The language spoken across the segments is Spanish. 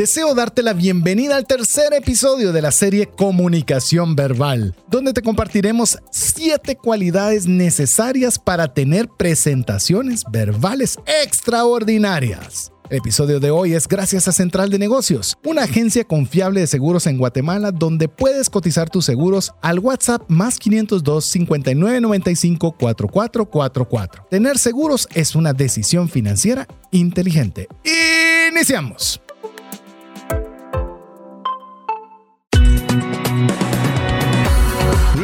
Deseo darte la bienvenida al tercer episodio de la serie Comunicación Verbal, donde te compartiremos siete cualidades necesarias para tener presentaciones verbales extraordinarias. El episodio de hoy es gracias a Central de Negocios, una agencia confiable de seguros en Guatemala donde puedes cotizar tus seguros al WhatsApp más 502 5995 4444. Tener seguros es una decisión financiera inteligente. Iniciamos.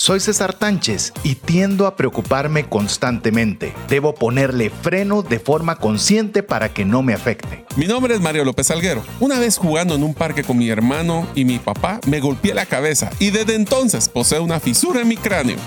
Soy César Tánchez y tiendo a preocuparme constantemente. Debo ponerle freno de forma consciente para que no me afecte. Mi nombre es Mario López Alguero. Una vez jugando en un parque con mi hermano y mi papá, me golpeé la cabeza y desde entonces posee una fisura en mi cráneo.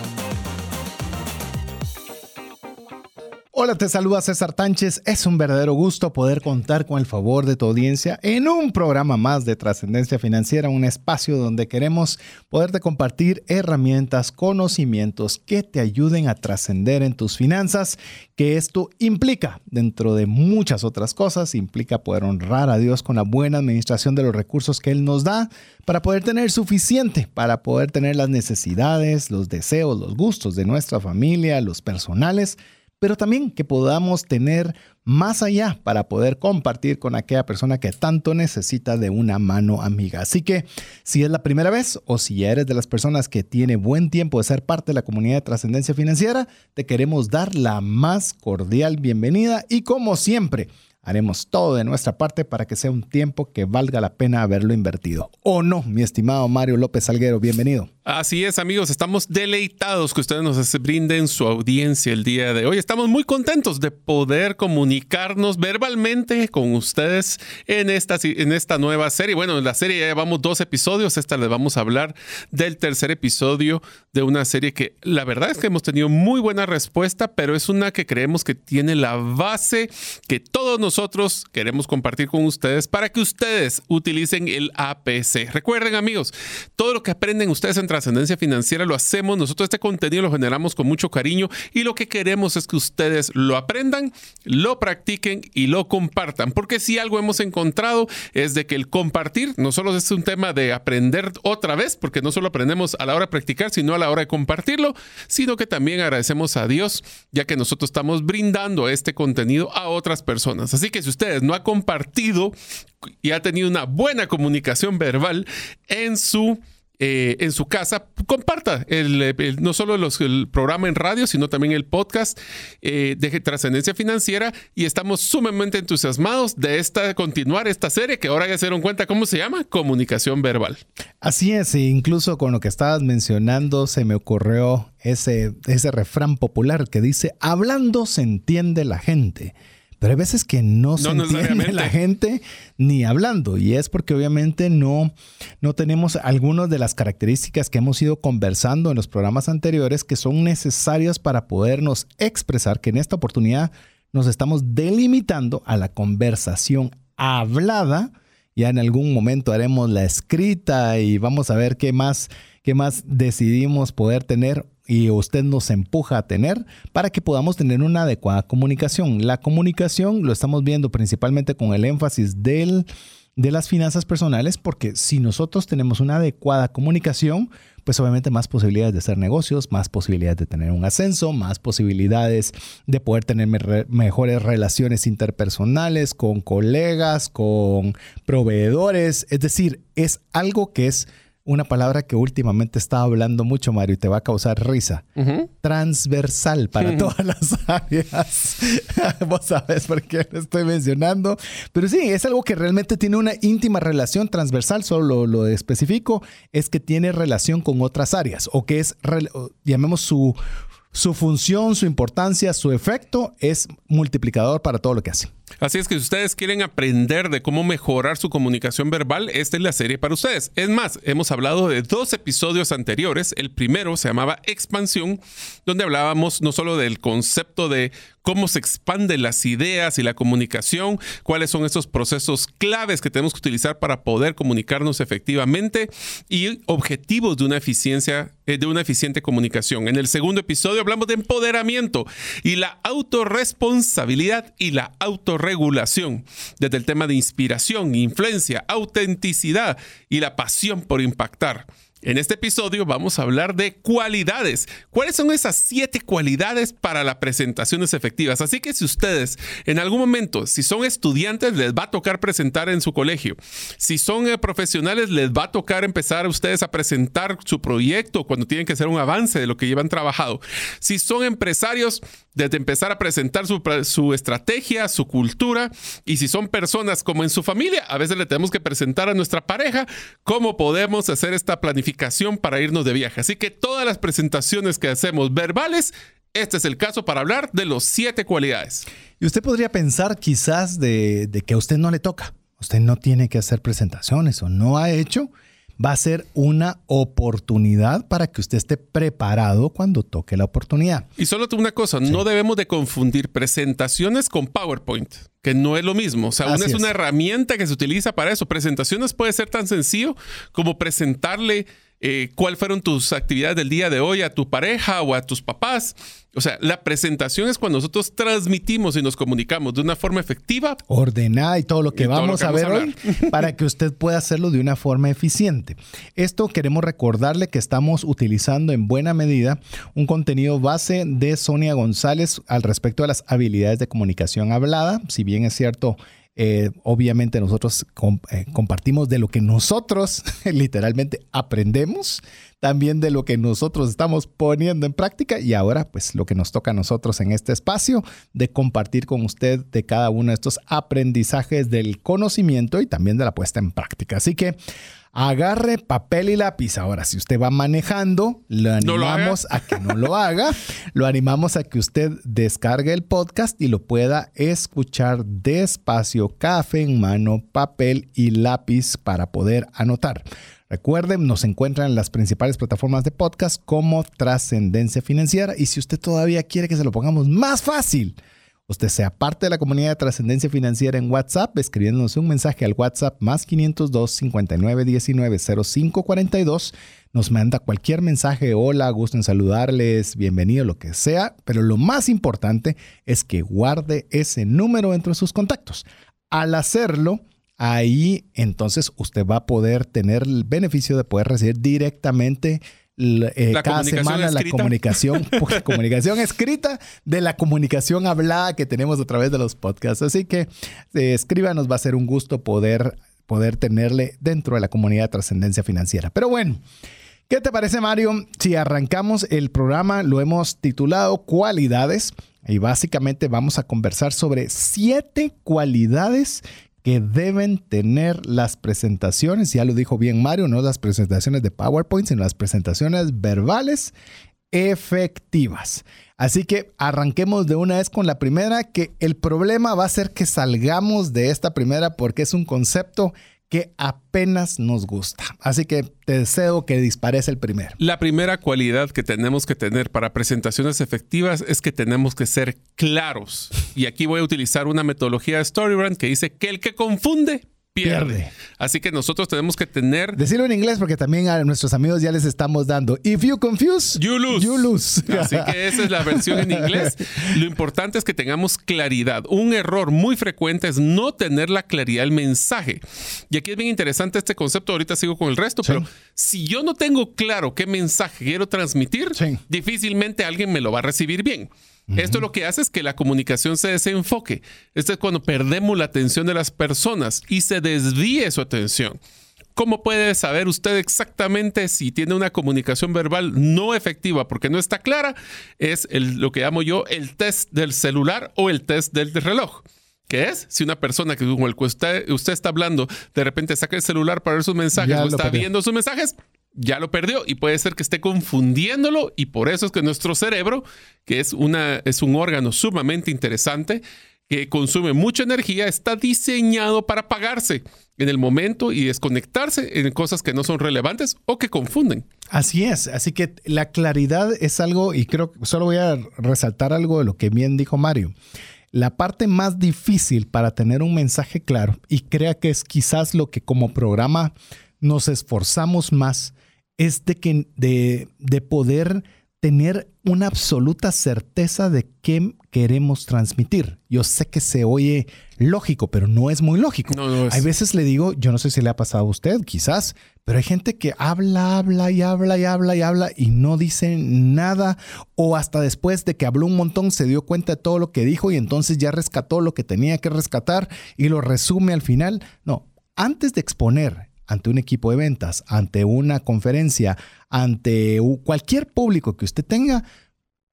Hola, te saluda César Tánchez. Es un verdadero gusto poder contar con el favor de tu audiencia en un programa más de trascendencia financiera, un espacio donde queremos poderte compartir herramientas, conocimientos que te ayuden a trascender en tus finanzas, que esto implica, dentro de muchas otras cosas, implica poder honrar a Dios con la buena administración de los recursos que Él nos da para poder tener suficiente, para poder tener las necesidades, los deseos, los gustos de nuestra familia, los personales pero también que podamos tener más allá para poder compartir con aquella persona que tanto necesita de una mano amiga. Así que si es la primera vez o si ya eres de las personas que tiene buen tiempo de ser parte de la comunidad de trascendencia financiera, te queremos dar la más cordial bienvenida y como siempre, Haremos todo de nuestra parte para que sea un tiempo que valga la pena haberlo invertido. ¿O no, mi estimado Mario López Salguero? Bienvenido. Así es, amigos. Estamos deleitados que ustedes nos brinden su audiencia el día de hoy. Estamos muy contentos de poder comunicarnos verbalmente con ustedes en esta, en esta nueva serie. Bueno, en la serie ya llevamos dos episodios. Esta les vamos a hablar del tercer episodio de una serie que la verdad es que hemos tenido muy buena respuesta, pero es una que creemos que tiene la base que todos nosotros queremos compartir con ustedes para que ustedes utilicen el APC. Recuerden, amigos, todo lo que aprenden ustedes en trascendencia financiera lo hacemos. Nosotros este contenido lo generamos con mucho cariño y lo que queremos es que ustedes lo aprendan, lo practiquen y lo compartan. Porque si algo hemos encontrado es de que el compartir no solo es un tema de aprender otra vez, porque no solo aprendemos a la hora de practicar, sino a la hora de compartirlo, sino que también agradecemos a Dios, ya que nosotros estamos brindando este contenido a otras personas. Que si ustedes no ha compartido y ha tenido una buena comunicación verbal en su eh, en su casa, comparta no solo el programa en radio, sino también el podcast eh, de trascendencia financiera. Y estamos sumamente entusiasmados de esta, continuar esta serie que ahora ya se dieron cuenta cómo se llama, comunicación verbal. Así es, e incluso con lo que estabas mencionando, se me ocurrió ese, ese refrán popular que dice, hablando se entiende la gente. Pero hay veces que no, se entiende la gente ni hablando. Y es porque obviamente no, no tenemos algunas de las características que hemos ido conversando en los programas anteriores que son necesarias para podernos expresar que en esta oportunidad nos estamos delimitando a la conversación hablada. Ya en algún momento haremos la escrita y vamos a ver qué más, qué más decidimos poder tener y usted nos empuja a tener para que podamos tener una adecuada comunicación. La comunicación lo estamos viendo principalmente con el énfasis del, de las finanzas personales porque si nosotros tenemos una adecuada comunicación, pues obviamente más posibilidades de hacer negocios, más posibilidades de tener un ascenso, más posibilidades de poder tener mejores relaciones interpersonales con colegas, con proveedores. Es decir, es algo que es una palabra que últimamente está hablando mucho, Mario, y te va a causar risa. Transversal para todas las áreas. Vos sabes por qué lo estoy mencionando. Pero sí, es algo que realmente tiene una íntima relación transversal, solo lo, especifico, es que tiene relación con otras áreas o que es, llamemos su, su función, su importancia, su efecto es multiplicador para todo lo que hace. Así es que si ustedes quieren aprender de cómo mejorar su comunicación verbal, esta es la serie para ustedes. Es más, hemos hablado de dos episodios anteriores. El primero se llamaba Expansión, donde hablábamos no solo del concepto de cómo se expanden las ideas y la comunicación, cuáles son esos procesos claves que tenemos que utilizar para poder comunicarnos efectivamente y objetivos de una eficiencia eh, de una eficiente comunicación. En el segundo episodio hablamos de empoderamiento y la autorresponsabilidad y la autorregulación, desde el tema de inspiración, influencia, autenticidad y la pasión por impactar. En este episodio vamos a hablar de cualidades. ¿Cuáles son esas siete cualidades para las presentaciones efectivas? Así que si ustedes en algún momento, si son estudiantes, les va a tocar presentar en su colegio. Si son eh, profesionales, les va a tocar empezar a ustedes a presentar su proyecto cuando tienen que hacer un avance de lo que llevan trabajado. Si son empresarios, desde empezar a presentar su, su, estrategia, su cultura, y si son personas como en su familia, a veces le tenemos que presentar a nuestra pareja cómo podemos hacer esta planificación para irnos de viaje. Así que todas las presentaciones que hacemos verbales, este es el caso para hablar de los siete cualidades. Y usted podría pensar quizás de, de que a usted no le toca, usted no tiene que hacer presentaciones o no ha hecho va a ser una oportunidad para que usted esté preparado cuando toque la oportunidad. Y solo una cosa, no debemos de confundir presentaciones con PowerPoint, que no es lo mismo. O sea, una es una herramienta que se utiliza para eso. Presentaciones puede ser tan sencillo como presentarle eh, cuáles fueron tus actividades del día de hoy a tu pareja o a tus papás. O sea, la presentación es cuando nosotros transmitimos y nos comunicamos de una forma efectiva. Ordenada y todo lo que vamos a ver hoy para que usted pueda hacerlo de una forma eficiente. Esto queremos recordarle que estamos utilizando en buena medida un contenido base de Sonia González al respecto de las habilidades de comunicación hablada. Si bien es cierto, eh, obviamente nosotros eh, compartimos de lo que nosotros literalmente aprendemos, también de lo que nosotros estamos poniendo en práctica y ahora pues lo que nos toca a nosotros en este espacio de compartir con usted de cada uno de estos aprendizajes del conocimiento y también de la puesta en práctica. Así que agarre papel y lápiz. Ahora, si usted va manejando, lo animamos a que no lo haga. Lo animamos a que usted descargue el podcast y lo pueda escuchar despacio, café en mano, papel y lápiz para poder anotar. Recuerden, nos encuentran en las principales plataformas de podcast como Trascendencia Financiera y si usted todavía quiere que se lo pongamos más fácil, usted sea parte de la comunidad de trascendencia financiera en WhatsApp, escribiéndonos un mensaje al WhatsApp más 502 59 19 05 42. Nos manda cualquier mensaje, hola, gusto en saludarles, bienvenido, lo que sea, pero lo más importante es que guarde ese número dentro de sus contactos. Al hacerlo, ahí entonces usted va a poder tener el beneficio de poder recibir directamente eh, cada semana la comunicación, comunicación escrita de la comunicación hablada que tenemos a través de los podcasts. Así que eh, escríbanos, va a ser un gusto poder, poder tenerle dentro de la comunidad de trascendencia financiera. Pero bueno. ¿Qué te parece, Mario? Si arrancamos el programa, lo hemos titulado Cualidades y básicamente vamos a conversar sobre siete cualidades que deben tener las presentaciones, ya lo dijo bien Mario, no las presentaciones de PowerPoint, sino las presentaciones verbales efectivas. Así que arranquemos de una vez con la primera, que el problema va a ser que salgamos de esta primera porque es un concepto que apenas nos gusta. Así que te deseo que dispares el primero. La primera cualidad que tenemos que tener para presentaciones efectivas es que tenemos que ser claros. Y aquí voy a utilizar una metodología de Storybrand que dice que el que confunde pierde. Así que nosotros tenemos que tener. Decirlo en inglés porque también a nuestros amigos ya les estamos dando. If you confuse, you lose. You lose. Así que esa es la versión en inglés. Lo importante es que tengamos claridad. Un error muy frecuente es no tener la claridad del mensaje. Y aquí es bien interesante este concepto. Ahorita sigo con el resto, pero si yo no tengo claro qué mensaje quiero transmitir, difícilmente alguien me lo va a recibir bien. Esto lo que hace es que la comunicación se desenfoque. Esto es cuando perdemos la atención de las personas y se desvíe su atención. ¿Cómo puede saber usted exactamente si tiene una comunicación verbal no efectiva porque no está clara? Es lo que llamo yo el test del celular o el test del reloj. ¿Qué es? Si una persona que como el que usted, está hablando de repente saca el celular para ver sus mensajes o está viendo sus mensajes, ya lo perdió y puede ser que esté confundiéndolo y por eso es que nuestro cerebro, que es, una, es un órgano sumamente interesante, que consume mucha energía, está diseñado para apagarse. en el momento y desconectarse en cosas que no son relevantes o que confunden. Así es, así que la claridad es algo, y creo que solo voy a resaltar algo de lo que bien dijo Mario. La parte más difícil para tener un mensaje claro, y crea que es quizás lo que como programa nos esforzamos más, es de, que, de, de poder tener una absoluta certeza de qué queremos transmitir. Yo sé que se oye lógico, pero no es muy lógico. Hay veces le digo, yo no sé si le ha pasado a usted, quizás, pero hay gente que habla, habla y habla y habla y habla y no dice nada o hasta después de que habló un montón se dio cuenta de todo lo que dijo y entonces ya rescató lo que tenía que rescatar y lo resume al final. No, antes de exponer ante un equipo de ventas, ante una conferencia, ante cualquier público que usted tenga,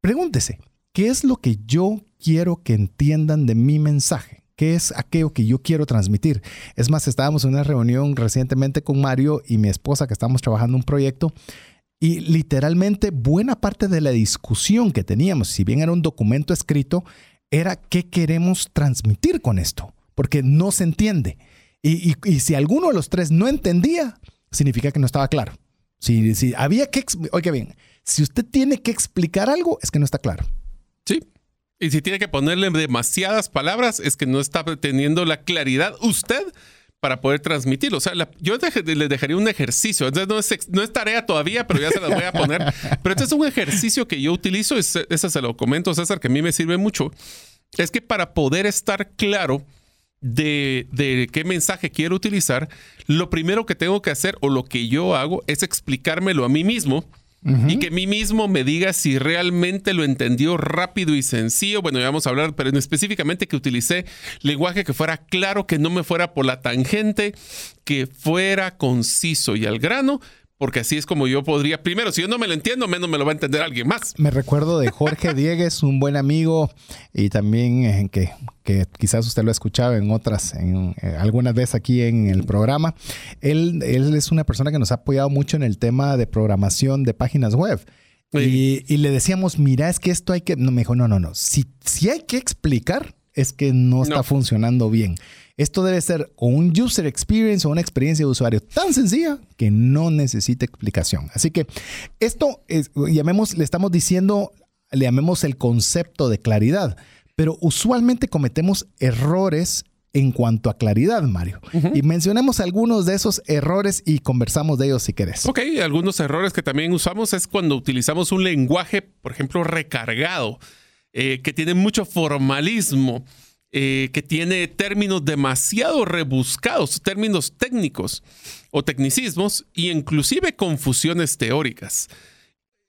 pregúntese, ¿qué es lo que yo quiero que entiendan de mi mensaje? ¿Qué es aquello que yo quiero transmitir? Es más, estábamos en una reunión recientemente con Mario y mi esposa que estamos trabajando un proyecto y literalmente buena parte de la discusión que teníamos, si bien era un documento escrito, era qué queremos transmitir con esto, porque no se entiende. Y, si alguno de los tres no entendía, significa que no estaba claro. Si, si había que, oiga bien, si usted tiene que explicar algo, es que no está claro. Sí. Y si tiene que ponerle demasiadas palabras, es que no está teniendo la claridad usted para poder transmitirlo. O sea, yo le dejaría un ejercicio. Entonces no es, no es tarea todavía, pero ya se las voy a poner. pero este es un ejercicio que yo utilizo, ese se lo comento, César, que a mí me sirve mucho. Es que para poder estar claro, de, qué mensaje quiero utilizar, lo primero que tengo que hacer o lo que yo hago es explicármelo a mí mismo. Y que mí mismo me diga si realmente lo entendió rápido y sencillo. Bueno, ya vamos a hablar, pero específicamente que utilicé lenguaje que fuera claro, que no me fuera por la tangente, que fuera conciso y al grano, porque así es como yo podría, primero, si yo no me lo entiendo, menos me lo va a entender alguien más. Me recuerdo de Jorge Diegues, un buen amigo y también eh, que, que, quizás usted lo ha escuchado en otras, en eh, algunas veces aquí en el programa. Él, él es una persona que nos ha apoyado mucho en el tema de programación de páginas web. Y, y, le decíamos, mira, es que esto hay que, no, me dijo, no, no, no, si, si hay que explicar, es que no está funcionando bien. Esto debe ser un user experience o una experiencia de usuario tan sencilla que no necesita explicación. Así que esto es, llamemos, le estamos diciendo, le llamemos el concepto de claridad, pero usualmente cometemos errores en cuanto a claridad, Mario. Y mencionemos algunos de esos errores y conversamos de ellos si querés. Ok, algunos errores que también usamos es cuando utilizamos un lenguaje, por ejemplo, recargado eh, que tiene mucho formalismo, eh, que tiene términos demasiado rebuscados, términos técnicos o tecnicismos e inclusive confusiones teóricas.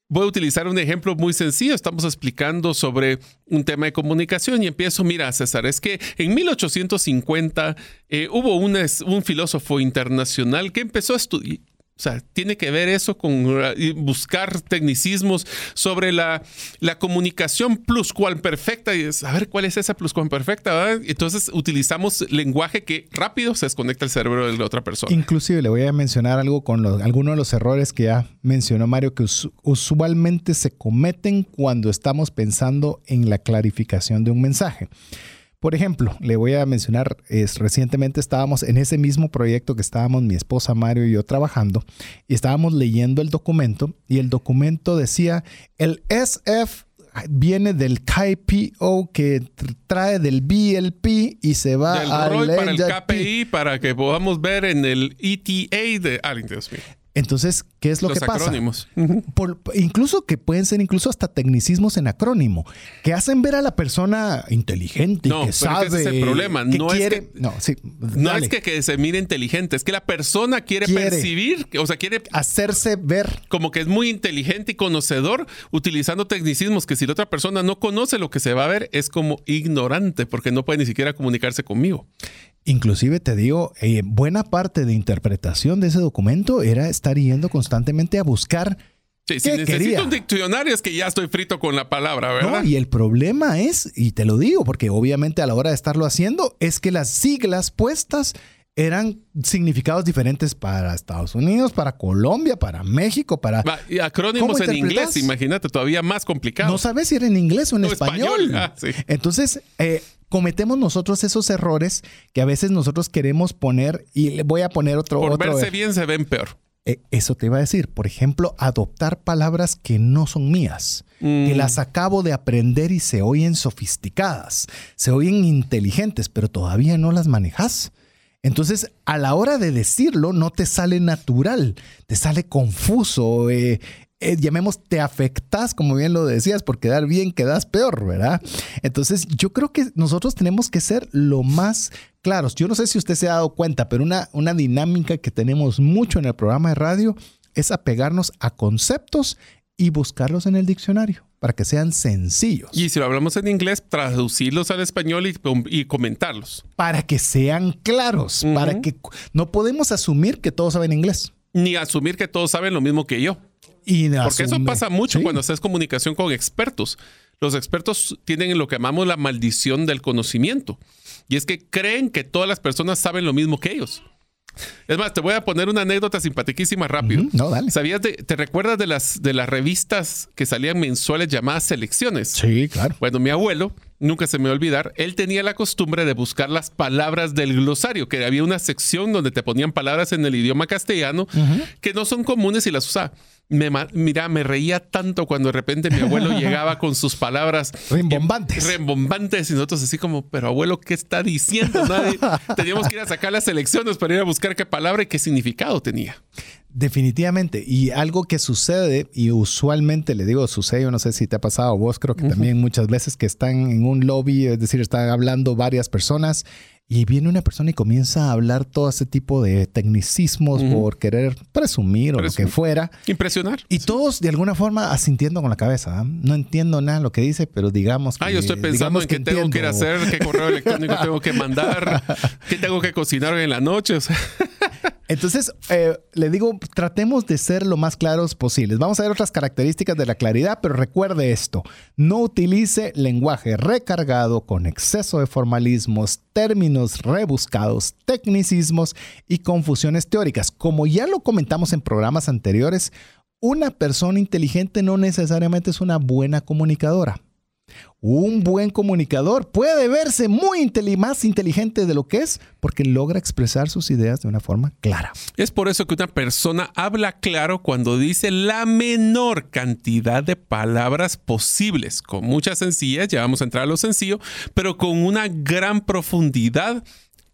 Voy a utilizar un ejemplo muy sencillo. Estamos explicando sobre un tema de comunicación y empiezo, mira, César, es que en 1850 eh, hubo un, un filósofo internacional que empezó a estudiar o sea, tiene que ver eso con uh, buscar tecnicismos sobre la, la comunicación pluscuamperfecta y saber cuál es esa pluscuamperfecta. Entonces utilizamos lenguaje que rápido se desconecta el cerebro de la otra persona. Inclusive le voy a mencionar algo con algunos de los errores que ya mencionó Mario que usualmente se cometen cuando estamos pensando en la clarificación de un mensaje. Por ejemplo, le voy a mencionar, es, recientemente estábamos en ese mismo proyecto que estábamos mi esposa Mario y yo trabajando y estábamos leyendo el documento y el documento decía el SF viene del KPO que trae del BLP y se va al para el KPI para que podamos ver en el ETA de... Dios mío. Entonces, ¿qué es lo que pasa? Acrónimos. incluso que pueden ser incluso hasta tecnicismos en acrónimo, que hacen ver a la persona inteligente, no, que sabe. Ese es el problema. no, es que, no, sí, no es que, se mire inteligente, es que la persona quiere, percibir, o sea, quiere hacerse ver. Como que es muy inteligente y conocedor utilizando tecnicismos que si la otra persona no conoce lo que se va a ver, es como ignorante porque no puede ni siquiera comunicarse conmigo. Inclusive te digo, eh, buena parte de interpretación de ese documento era estar yendo constantemente a buscar. Sí, si necesito un diccionario es que ya estoy frito con la palabra, ¿verdad? y el problema es, y te lo digo, porque obviamente a la hora de estarlo haciendo, es que las siglas puestas eran significados diferentes para Estados Unidos, para Colombia, para México, para... Y acrónimos en inglés, imagínate, todavía más complicado. No sabes si era en inglés o en español. Ah, Entonces, eh, cometemos nosotros esos errores que a veces nosotros queremos poner, y le voy a poner otro... Por otro verse bien se ven peor. Eh, eso te iba a decir, por ejemplo, adoptar palabras que no son mías, que Mm. las acabo de aprender y se oyen sofisticadas, se oyen inteligentes, pero todavía no las manejas. Entonces, a la hora de decirlo, no te sale natural, te sale confuso. eh, eh, llamemos, te afectas, como bien lo decías, por quedar bien quedas peor, ¿verdad? Entonces, yo creo que nosotros tenemos que ser lo más claros. Yo no sé si usted se ha dado cuenta, pero una, una dinámica que tenemos mucho en el programa de radio es apegarnos a conceptos y buscarlos en el diccionario para que sean sencillos, Y si lo hablamos en inglés, traducirlos al español y, y comentarlos. para que sean claros, para que no podemos asumir que todos saben inglés. Ni asumir que todos saben lo mismo que yo. Y Porque eso pasa mucho Sí. cuando haces comunicación con expertos. Los expertos tienen lo que llamamos la maldición del conocimiento. Y es que creen que todas las personas saben lo mismo que ellos. Es más, te voy a poner una anécdota simpaticísima rápido. No, dale. ¿Sabías de, te recuerdas de las, de las revistas que salían mensuales llamadas selecciones? Sí, claro. Bueno, mi abuelo, nunca se me va a olvidar, él tenía la costumbre de buscar las palabras del glosario, que había una sección donde te ponían palabras en el idioma castellano que no son comunes y las usaba. Me, mira, me reía tanto cuando de repente mi abuelo llegaba con sus palabras Rimbombantes. Rembombantes y nosotros así como, pero abuelo, ¿qué está diciendo? Nadie. Teníamos que ir a sacar las selecciones para ir a buscar qué palabra y qué significado tenía. Definitivamente. Y algo que sucede, y usualmente le digo sucede, yo no sé si te ha pasado a vos, creo que también muchas veces que están en un lobby, es decir, están hablando varias personas y viene una persona y comienza a hablar todo ese tipo de tecnicismos por querer presumir o lo que fuera. Impresionar. Y todos de alguna forma asintiendo con la cabeza. ¿ah? No entiendo nada de lo que dice, pero digamos que. Ah, yo estoy pensando en qué tengo que ir a hacer, qué correo electrónico tengo que mandar, qué tengo que cocinar en la noche. O sea, Entonces, eh, le digo, tratemos de ser lo más claros posibles. Vamos a ver otras características de la claridad, pero recuerde esto, no utilice lenguaje recargado con exceso de formalismos, términos rebuscados, tecnicismos y confusiones teóricas. Como ya lo comentamos en programas anteriores, una persona inteligente no necesariamente es una buena comunicadora. Un buen comunicador puede verse muy más inteligente de lo que es porque logra expresar sus ideas de una forma clara. es por eso que una persona habla claro cuando dice la menor cantidad de palabras posibles, con mucha sencillez, ya vamos a entrar a lo sencillo, pero con una gran profundidad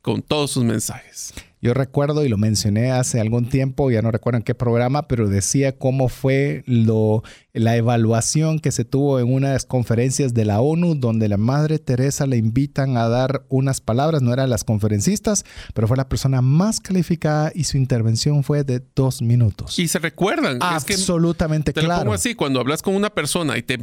con todos sus mensajes. Yo recuerdo y lo mencioné hace algún tiempo, ya no recuerdo en qué programa, pero decía cómo fue lo, la evaluación que se tuvo en unas conferencias de la ONU donde la Madre Teresa le invitan a dar unas palabras, no eran las conferencistas, pero fue la persona más calificada y su intervención fue de dos minutos. Y se recuerdan. es que Absolutamente Te lo claro. pongo así, cuando hablas con una persona y te,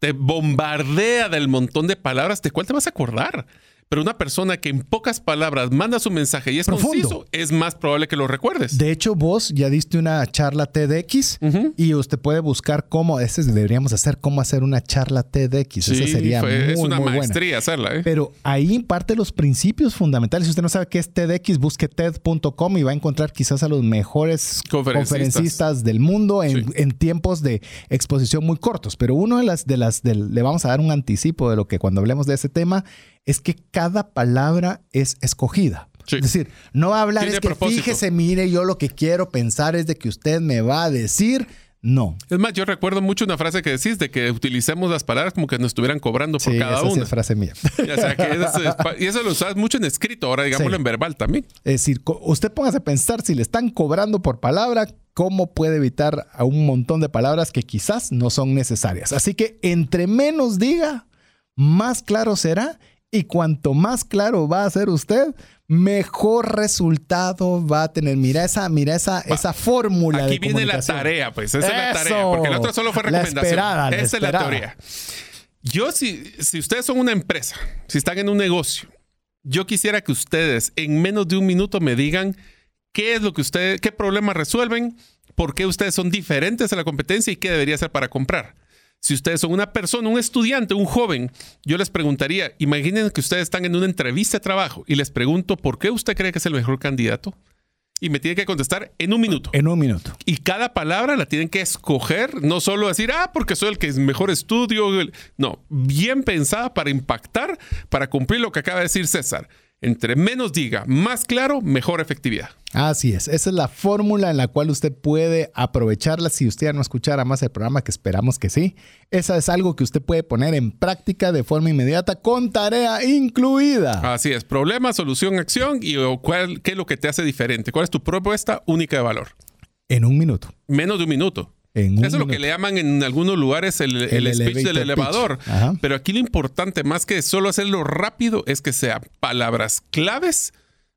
te bombardea del montón de palabras, ¿de cuál te vas a acordar? Pero una persona que en pocas palabras manda su mensaje y es Profundo. conciso, es más probable que lo recuerdes. De hecho, vos ya diste una charla TEDx y usted puede buscar cómo, ese deberíamos hacer, cómo hacer una charla TEDx. Sí, Esa sería fue- muy, es una muy buena. maestría hacerla. ¿eh? Pero ahí imparte los principios fundamentales. Si usted no sabe qué es TEDx, busque TED.com y va a encontrar quizás a los mejores Conferencistas. conferencistas, del mundo en, Sí. en tiempos de exposición muy cortos. Pero uno de las, de las, del- le vamos a dar un anticipo de lo que cuando hablemos de ese tema, es que cada palabra es escogida. Sí. Es decir, no va a hablar, Tiene es que propósito. fíjese, mire, yo lo que quiero pensar es de que usted me va a decir, no. Es más, yo recuerdo mucho una frase que decís de que utilicemos las palabras como que nos estuvieran cobrando por Sí, cada esa sí una. es frase mía. O sea, que es- es pa- y eso lo usas mucho en escrito, ahora digámoslo Sí. en verbal también. Es decir, usted póngase a pensar si le están cobrando por palabra, cómo puede evitar a un montón de palabras que quizás no son necesarias. Así que entre menos diga, más claro será. Y cuanto más claro va a ser usted, mejor resultado va a tener. Mira esa, mira esa, esa fórmula. Aquí de viene la comunicación. tarea, pues. Esa es la Eso. tarea. Porque la otra solo fue La recomendación. esperada, la Esa es la esperada. teoría. Yo, si, si ustedes son una empresa, si están en un negocio, yo quisiera que ustedes en menos de un minuto me digan qué es lo que ustedes, qué problemas resuelven, por qué ustedes son diferentes a la competencia y qué debería hacer para comprar. Si ustedes son una persona, un estudiante, un joven, yo les preguntaría, imaginen que ustedes están en una entrevista de trabajo y les pregunto, ¿por qué usted cree que es el mejor candidato? y me tienen que contestar en un minuto. En un minuto. Y cada palabra la tienen que escoger, no solo decir, ah, porque soy el que es mejor estudio. No, bien pensada para impactar, para cumplir lo que acaba de decir César. Entre menos diga, más claro, mejor efectividad. Así es, esa es la fórmula en la cual usted puede aprovecharla si usted ya no escuchara más el programa, que esperamos que sí. Esa es algo que usted puede poner en práctica de forma inmediata con tarea incluida. Así es, problema, solución, acción y cuál, qué es lo que te hace diferente. ¿Cuál es tu propuesta única de valor? En un minuto. Menos de un minuto. Eso es lo que le llaman en algunos lugares el, speech del elevador. Pero aquí lo importante, más que solo hacerlo rápido, es que sean palabras claves.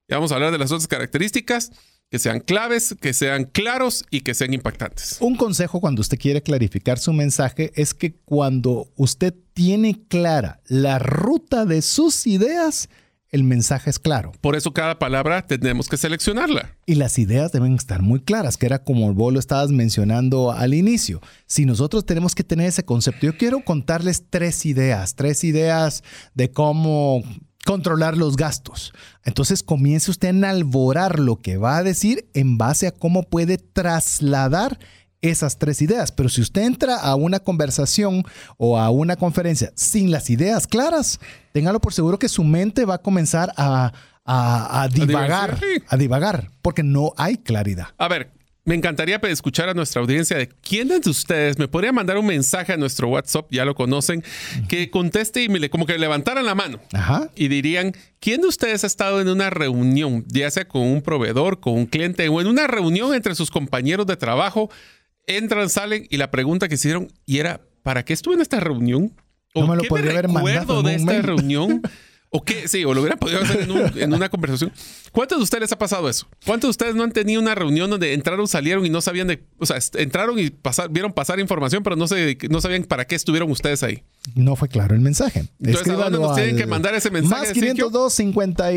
Y vamos a hablar de las otras características que sean claves, que sean claros y que sean impactantes. Un consejo cuando usted quiere clarificar su mensaje es que cuando usted tiene clara la ruta de sus ideas, el mensaje es claro. Por eso cada palabra tenemos que seleccionarla. Y las ideas deben estar muy claras, que era como vos lo estabas mencionando al inicio. Si nosotros tenemos que tener ese concepto, yo quiero contarles tres ideas, tres ideas de cómo controlar los gastos. Entonces comience usted a enalborar lo que va a decir en base a cómo puede trasladar esas tres ideas. Pero si usted entra a una conversación o a una conferencia sin las ideas claras, téngalo por seguro que su mente va a comenzar a, divagar, a, divagar, porque no hay claridad. A ver, me encantaría escuchar a nuestra audiencia de quiénes de ustedes me podría mandar un mensaje a nuestro WhatsApp, ya lo conocen, que conteste y me como que levantaran la mano y dirían, ¿quién de ustedes ha estado en una reunión, ya sea con un proveedor, con un cliente o en una reunión entre sus compañeros de trabajo? Entran, salen y la pregunta que hicieron y era, ¿para qué estuve en esta reunión? ¿O no me lo podría haber mandado de esta reunión? ¿O qué? Sí, o lo hubiera podido hacer en, una conversación. ¿Cuántos de ustedes les ha pasado eso? ¿Cuántos de ustedes no han tenido una reunión donde entraron, salieron y no sabían de... O sea, entraron y vieron pasar información, pero no, no sabían para qué estuvieron ustedes ahí? No fue claro el mensaje. Entonces, ¿a dónde nos tienen que mandar ese mensaje? Más 502 50,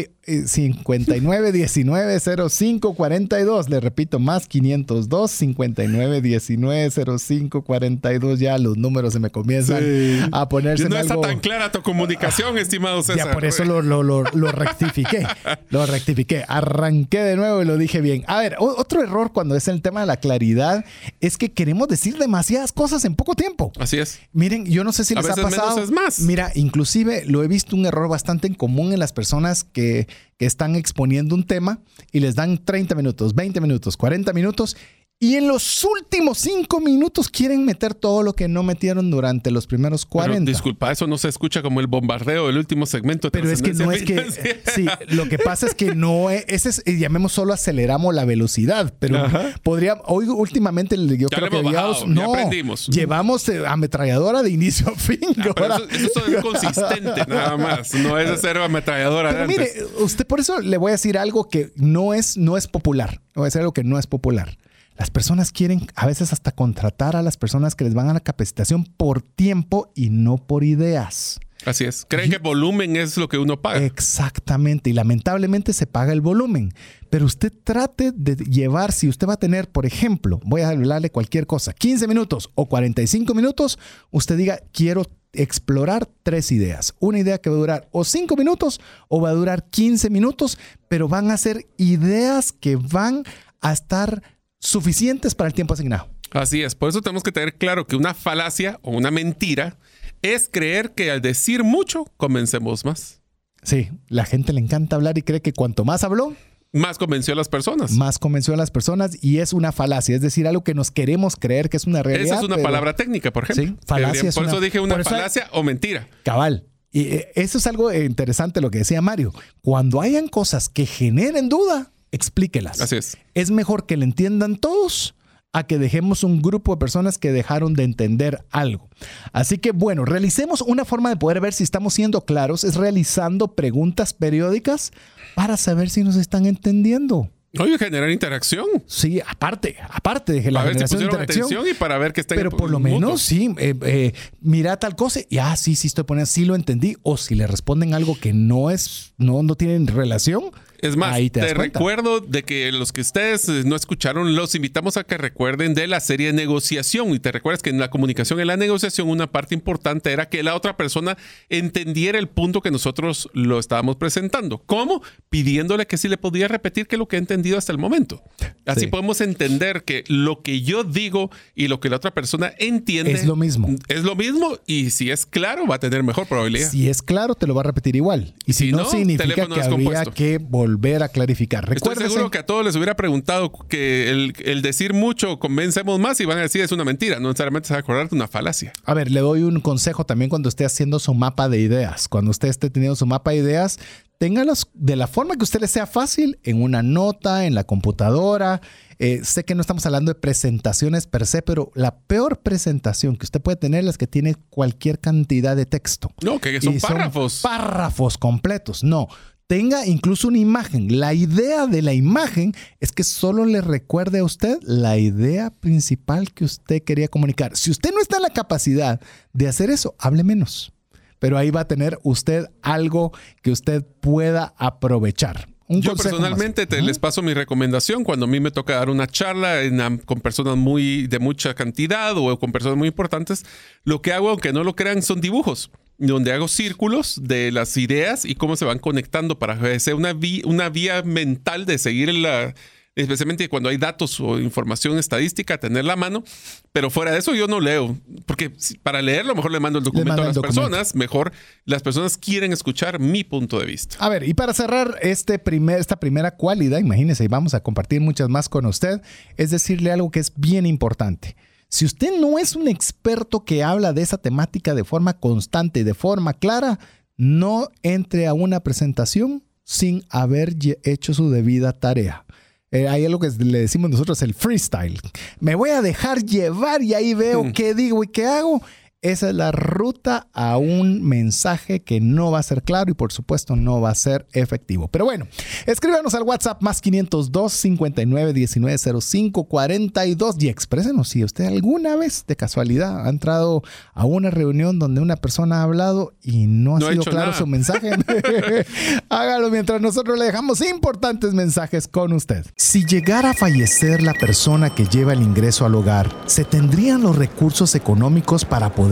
59 19 05 42. Le repito, más 502 59 19 05 42. Ya los números se me comienzan a ponerse no está tan clara tu comunicación, estimado César. Ya por eso lo, lo, lo, lo rectifiqué. lo rectifiqué. Arranqué de nuevo y lo dije bien. A ver, otro error cuando es el tema de la claridad es que queremos decir demasiadas cosas en poco tiempo. Así es. Miren, yo no sé si les ha pasado. es más. Mira, inclusive lo he visto un error bastante en común en las personas que, que están exponiendo un tema y les dan 30 minutos, 20 minutos, 40 minutos y en los últimos cinco minutos quieren meter todo lo que no metieron durante los primeros 40. disculpa, eso no se escucha como el bombardeo del último segmento. Pero es que no es que. Sí, lo que pasa es que no es. Ese es, llamemos solo aceleramos la velocidad. Pero podría. Hoy, últimamente, yo creo que bajado, no. aprendimos. Llevamos eh, ametralladora de inicio a fin. eso, eso, es consistente, nada más. No es hacer ametralladora. Pero mire, usted por eso le voy a decir algo que no es, no es popular. Voy a decir algo que no es popular. Las personas quieren a veces hasta contratar a las personas que les van a la capacitación por tiempo y no por ideas. Así es. Creen que volumen es lo que uno paga. Exactamente. Y lamentablemente se paga el volumen. Pero usted trate de llevar, si usted va a tener, por ejemplo, voy a hablarle cualquier cosa, 15 minutos o 45 minutos, usted diga, quiero explorar tres ideas. Una idea que va a durar o 5 minutos o va a durar 15 minutos, pero van a ser ideas que van a estar suficientes para el tiempo asignado. Así es, por eso tenemos que tener claro que una falacia o una mentira es creer que al decir mucho convencemos más. Sí, la gente le encanta hablar y cree que cuanto más habló, más convenció a las personas. Más convenció a las personas y es una falacia, es decir, algo que nos queremos creer que es una realidad. Esa es una palabra técnica, por ejemplo. Sí, falacia. por eso dije una falacia o mentira. Cabal. Y eh, eso es algo interesante lo que decía Mario. Cuando hayan cosas que generen duda, explíquelas. Así es. Es mejor que le entiendan todos a que dejemos un grupo de personas que dejaron de entender algo. Así que bueno, realicemos una forma de poder ver si estamos siendo claros, es realizando preguntas periódicas para saber si nos están entendiendo. Oye, generar interacción. Sí, aparte, aparte de la generación de interacción. y para ver que está Pero por lo menos, sí, eh, eh, mira tal cosa y ah, sí, sí estoy poniendo, sí lo entendí. O si le responden algo que no es, no, no tienen relación, Es más, te, recuerdo de que los que ustedes eh, no escucharon, los invitamos a que recuerden de la serie de negociación. Y te recuerdas que en la comunicación, en la negociación, una parte importante era que la otra persona entendiera el punto que nosotros lo estábamos presentando. ¿Cómo? Pidiéndole que sí le podía repetir que lo que he entendido hasta el momento. Así podemos entender que lo que yo digo y lo que la otra persona entiende es lo mismo. Es lo mismo y si es claro va a tener mejor probabilidad. Si es claro te lo va a repetir igual. Y si, no, significa que habría que volver volver a clarificar. Estoy seguro que a todos les hubiera preguntado que el, decir mucho convencemos más y van a decir es una mentira. No necesariamente se va a acordar de una falacia. A ver, le doy un consejo también cuando esté haciendo su mapa de ideas. Cuando usted esté teniendo su mapa de ideas, téngalos de la forma que a usted le sea fácil, en una nota, en la computadora. Eh, sé que no estamos hablando de presentaciones per se, pero la peor presentación que usted puede tener es la que tiene cualquier cantidad de texto. No, que son párrafos. párrafos completos. No, tenga incluso una imagen. La idea de la imagen es que solo le recuerde a usted la idea principal que usted quería comunicar. Si usted no está en la capacidad de hacer eso, hable menos. Pero ahí va a tener usted algo que usted pueda aprovechar. Yo personalmente te, les paso mi recomendación cuando a mí me toca dar una charla con personas muy de mucha cantidad o con personas muy importantes. Lo que hago, aunque no lo crean, son dibujos donde hago círculos de las ideas y cómo se van conectando para que sea una, una vía mental de seguir la, especialmente cuando hay datos o información estadística, tener la mano. Pero fuera de eso yo no leo, porque para leerlo mejor le mando el documento a las personas, mejor las personas quieren escuchar mi punto de vista. A ver, y para cerrar este primer, esta primera cualidad, imagínense, y vamos a compartir muchas más con usted, es decirle algo que es bien importante. Si usted no es un experto que habla de esa temática de forma constante y de forma clara, no entre a una presentación sin haber hecho su debida tarea. Eh, hay algo que le decimos nosotros el freestyle. Me voy a dejar llevar y ahí veo mm. qué digo y qué hago. Esa es la ruta a un mensaje que no va a ser claro y por supuesto no va a ser efectivo. Pero bueno, escríbanos al WhatsApp más 502 59 19 05 42 y exprésenos si usted alguna vez de casualidad ha entrado a una reunión donde una persona ha hablado y no ha sido claro su mensaje. Hágalo mientras nosotros le dejamos importantes mensajes con usted. Si llegara a fallecer la persona que lleva el ingreso al hogar, ¿se tendrían los recursos económicos para poder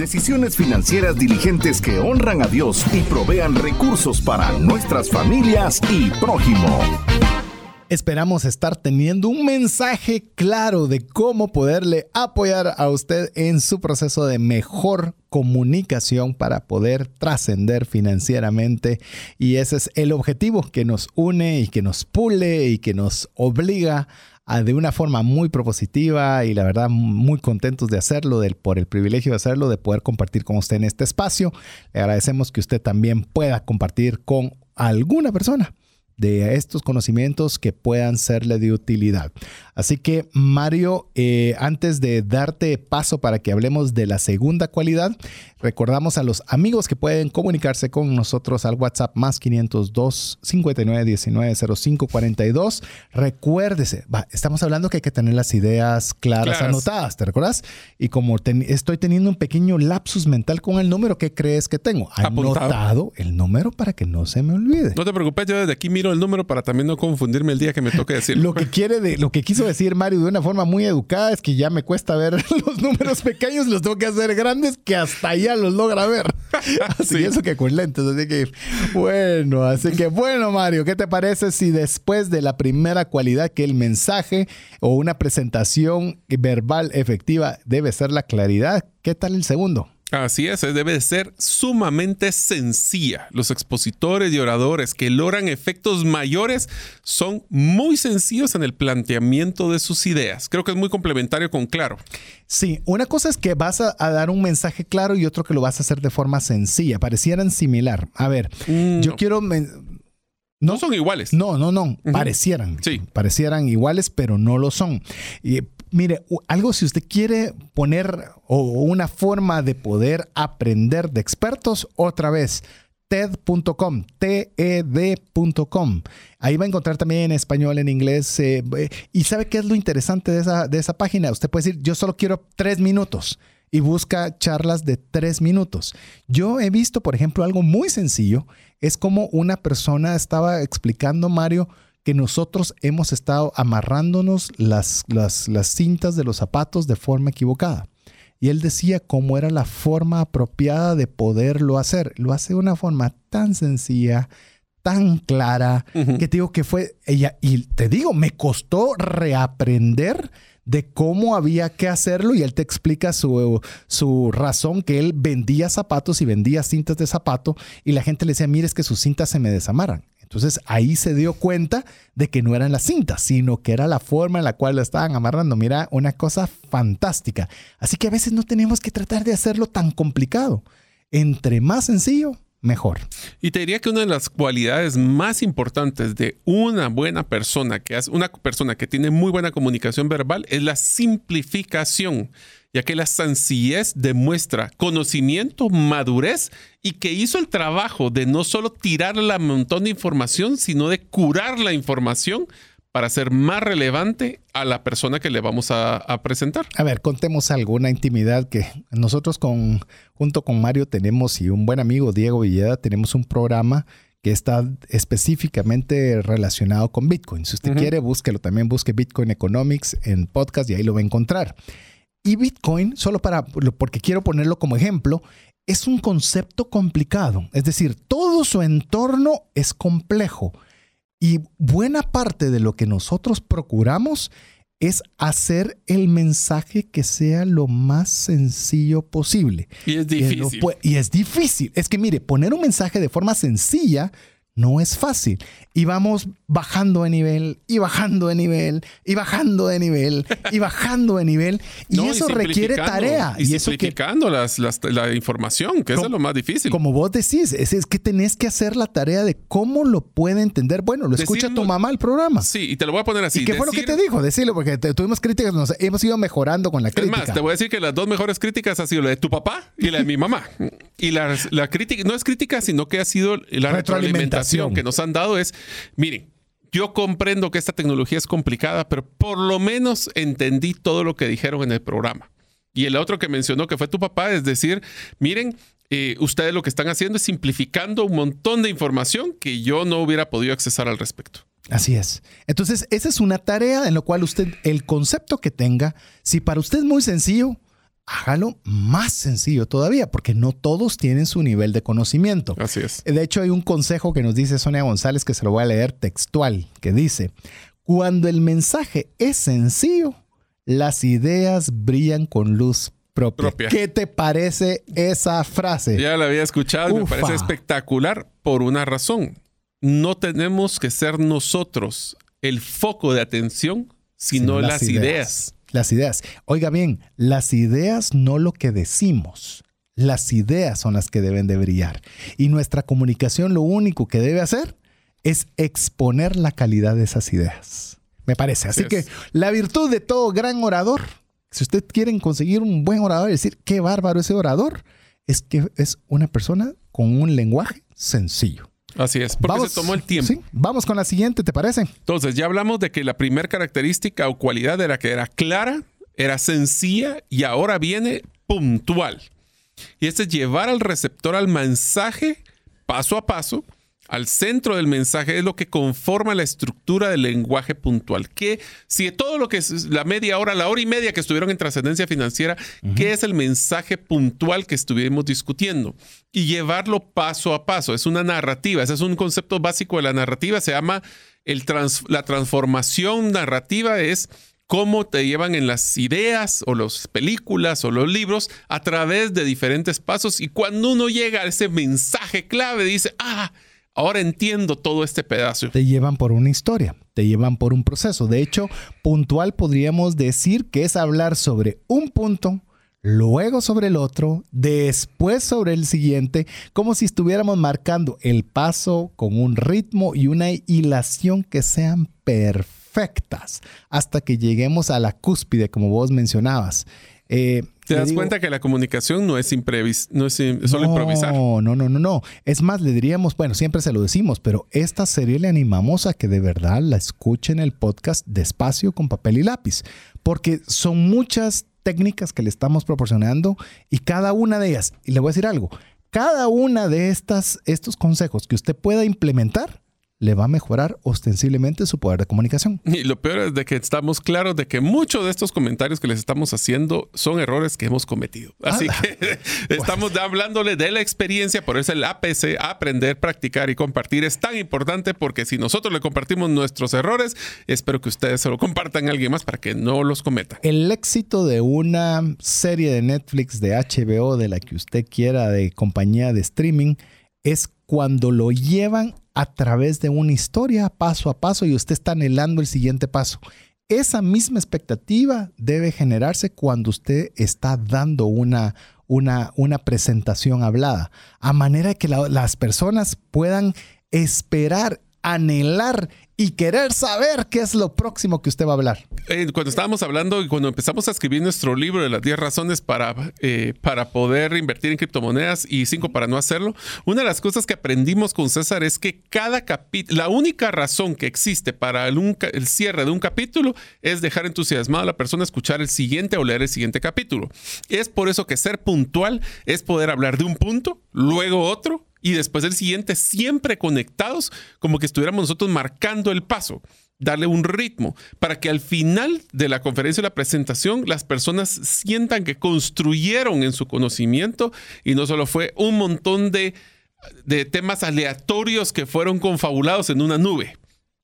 Decisiones financieras diligentes que honran a Dios y provean recursos para nuestras familias y prójimo. Esperamos estar teniendo un mensaje claro de cómo poderle apoyar a usted en su proceso de mejor comunicación para poder trascender financieramente. Y ese es el objetivo que nos une y que nos pule y que nos obliga de una forma muy propositiva y la verdad muy contentos de hacerlo, por el privilegio de hacerlo, de poder compartir con usted en este espacio. Le agradecemos que usted también pueda compartir con alguna persona de estos conocimientos que puedan serle de utilidad. Así que Mario, eh, antes de darte paso para que hablemos de la segunda cualidad, recordamos a los amigos que pueden comunicarse con nosotros al WhatsApp más 502 59 19 05 42. Recuérdese, estamos hablando que hay que tener las ideas claras, anotadas, ¿te recuerdas? Y como estoy teniendo un pequeño lapsus mental con el número, ¿qué crees que tengo? Anotado el número para que no se me olvide. No te preocupes, yo desde aquí miro el número para también no confundirme el día que me toque decirlo. lo que quiere de, lo que quiso decir Mario de una forma muy educada es que ya me cuesta ver los números pequeños, los tengo que hacer grandes que hasta allá los logra ver. Así eso que con lentes, así que bueno, así que bueno Mario, ¿qué te parece si después de la primera cualidad que el mensaje o una presentación verbal efectiva debe ser la claridad, ¿qué tal el segundo? Así es, debe de ser sumamente sencilla. Los expositores y oradores que logran efectos mayores son muy sencillos en el planteamiento de sus ideas. Creo que es muy complementario con claro. Sí, una cosa es que vas a, dar un mensaje claro y otro que lo vas a hacer de forma sencilla. Parecieran similar. A ver, mm, yo quiero... No, son iguales. No, no, no. Parecieran. Sí. Parecieran iguales, pero no lo son. Y Mire, algo si usted quiere poner o una forma de poder aprender de expertos, otra vez, TED.com, TED.com. Ahí va a encontrar también en español, en inglés. Eh, eh, y sabe qué es lo interesante de esa, de esa página. Usted puede decir, yo solo quiero tres minutos y busca charlas de tres minutos. Yo he visto, por ejemplo, algo muy sencillo. Es como una persona estaba explicando, Mario, que nosotros hemos estado amarrándonos las, las, cintas de los zapatos de forma equivocada. Y él decía cómo era la forma apropiada de poderlo hacer. Lo hace de una forma tan sencilla, tan clara, que te digo que fue ella. Y te digo, me costó reaprender de cómo había que hacerlo y él te explica su, su razón que él vendía zapatos y vendía cintas de zapato y la gente le decía, mire, es que sus cintas se me desamarran. Entonces ahí se dio cuenta de que no eran las cintas, sino que era la forma en la cual lo estaban amarrando. Mira, una cosa fantástica. Así que a veces no tenemos que tratar de hacerlo tan complicado. Entre más sencillo, mejor. Y te diría que una de las cualidades más importantes de una buena persona, que es una persona que tiene muy buena comunicación verbal, es la simplificación ya que la sencillez demuestra conocimiento, madurez y que hizo el trabajo de no solo tirar la montón de información, sino de curar la información para ser más relevante a la persona que le vamos a, presentar. A ver, contemos alguna intimidad que nosotros con, junto con Mario tenemos y un buen amigo Diego Villeda tenemos un programa que está específicamente relacionado con Bitcoin. Si usted quiere, búsquelo también, busque Bitcoin Economics en podcast y ahí lo va a encontrar. Y Bitcoin, solo para, porque quiero ponerlo como ejemplo, es un concepto complicado. Es decir, todo su entorno es complejo. Y buena parte de lo que nosotros procuramos es hacer el mensaje que sea lo más sencillo posible. Y es difícil. y es difícil. Es que mire, poner un mensaje de forma sencilla no es fácil. Y vamos bajando de nivel, y bajando de nivel, y bajando de nivel, y bajando de nivel. Y eso requiere tarea. Y, simplificando las, la información, que es lo más difícil. Como vos decís, es, que tenés que hacer la tarea de cómo lo puede entender. Bueno, lo escucha tu mamá el programa. Sí, y te lo voy a poner así. ¿Y qué fue lo que te dijo? Decirlo, porque tuvimos críticas, nos hemos ido mejorando con la crítica. Es más, te voy a decir que las dos mejores críticas ha sido la de tu papá y la de mi mamá. Y la, la crítica, no es crítica, sino que ha sido la retroalimentación que nos han dado es, miren, yo comprendo que esta tecnología es complicada, pero por lo menos entendí todo lo que dijeron en el programa. Y el otro que mencionó que fue tu papá es decir, miren, eh, ustedes lo que están haciendo es simplificando un montón de información que yo no hubiera podido accesar al respecto. Así es. Entonces, esa es una tarea en la cual usted, el concepto que tenga, si para usted es muy sencillo, hágalo más sencillo todavía, porque no todos tienen su nivel de conocimiento. Así es. De hecho, hay un consejo que nos dice Sonia González, que se lo voy a leer textual, que dice, cuando el mensaje es sencillo, las ideas brillan con luz propia. ¿Qué te parece esa frase? Ya la había escuchado, me parece espectacular por una razón. No tenemos que ser nosotros el foco de atención, sino, las, ideas. Las ideas. Oiga bien, las ideas no lo que decimos. Las ideas son las que deben de brillar. Y nuestra comunicación lo único que debe hacer es exponer la calidad de esas ideas. Me parece. Así que la virtud de todo gran orador, si usted quiere conseguir un buen orador y decir qué bárbaro ese orador, es que es una persona con un lenguaje sencillo. Así es, porque se tomó el tiempo. Vamos con la siguiente, ¿te parece? Entonces, ya hablamos de que la primera característica o cualidad era que era clara, era sencilla y ahora viene puntual. Y este es llevar al receptor al mensaje paso a paso al centro del mensaje es lo que conforma la estructura del lenguaje puntual. Que si todo lo que es la media hora, la hora y media que estuvieron en trascendencia financiera, ¿qué es el mensaje puntual que estuvimos discutiendo? Y llevarlo paso a paso. Es una narrativa. Ese es un concepto básico de la narrativa. Se llama el la transformación narrativa. Es cómo te llevan en las ideas o las películas o los libros a través de diferentes pasos y cuando uno llega a ese mensaje clave dice, ah, ahora entiendo todo este pedazo. Te llevan por una historia, te llevan por un proceso. De hecho, puntual podríamos decir que es hablar sobre un punto, luego sobre el otro, después sobre el siguiente, como si estuviéramos marcando el paso con un ritmo y una hilación que sean perfectas hasta que lleguemos a la cúspide, como vos mencionabas. Eh, ¿Te das cuenta que la comunicación no es, imprevis no es solo improvisar? No, no, no, no, no. Es más, le diríamos, bueno, siempre se lo decimos, pero esta serie le animamos a que de verdad la escuchen el podcast despacio con papel y lápiz, porque son muchas técnicas que le estamos proporcionando y cada una de ellas, y le voy a decir algo, cada una de estas, estos consejos que usted pueda implementar, le va a mejorar ostensiblemente su poder de comunicación. Y lo peor es de que estamos claros de que muchos de estos comentarios que les estamos haciendo son errores que hemos cometido. Así que estamos hablándole de la experiencia, por eso el APC, aprender, practicar y compartir es tan importante porque si nosotros le compartimos nuestros errores, espero que ustedes se lo compartan a alguien más para que no los cometa. El éxito de una serie de Netflix, de HBO, de la que usted quiera, de compañía de streaming, es cuando lo llevan a través de una historia paso a paso y usted está anhelando el siguiente paso. Esa misma expectativa debe generarse cuando usted está dando una, una, una presentación hablada, a manera que las personas puedan esperar, anhelar y querer saber qué es lo próximo que usted va a hablar. Eh, cuando estábamos hablando y cuando empezamos a escribir nuestro libro de las 10 razones para, eh, para poder invertir en criptomonedas y 5 para no hacerlo, una de las cosas que aprendimos con César es que cada capítulo, la única razón que existe para el, el cierre de un capítulo es dejar entusiasmado a la persona a escuchar el siguiente o leer el siguiente capítulo. Es por eso que ser puntual es poder hablar de un punto, luego otro y después del siguiente, siempre conectados, como que estuviéramos nosotros marcando el paso, darle un ritmo, para que al final de la conferencia o la presentación las personas sientan que construyeron en su conocimiento y no solo fue un montón de, de temas aleatorios que fueron confabulados en una nube.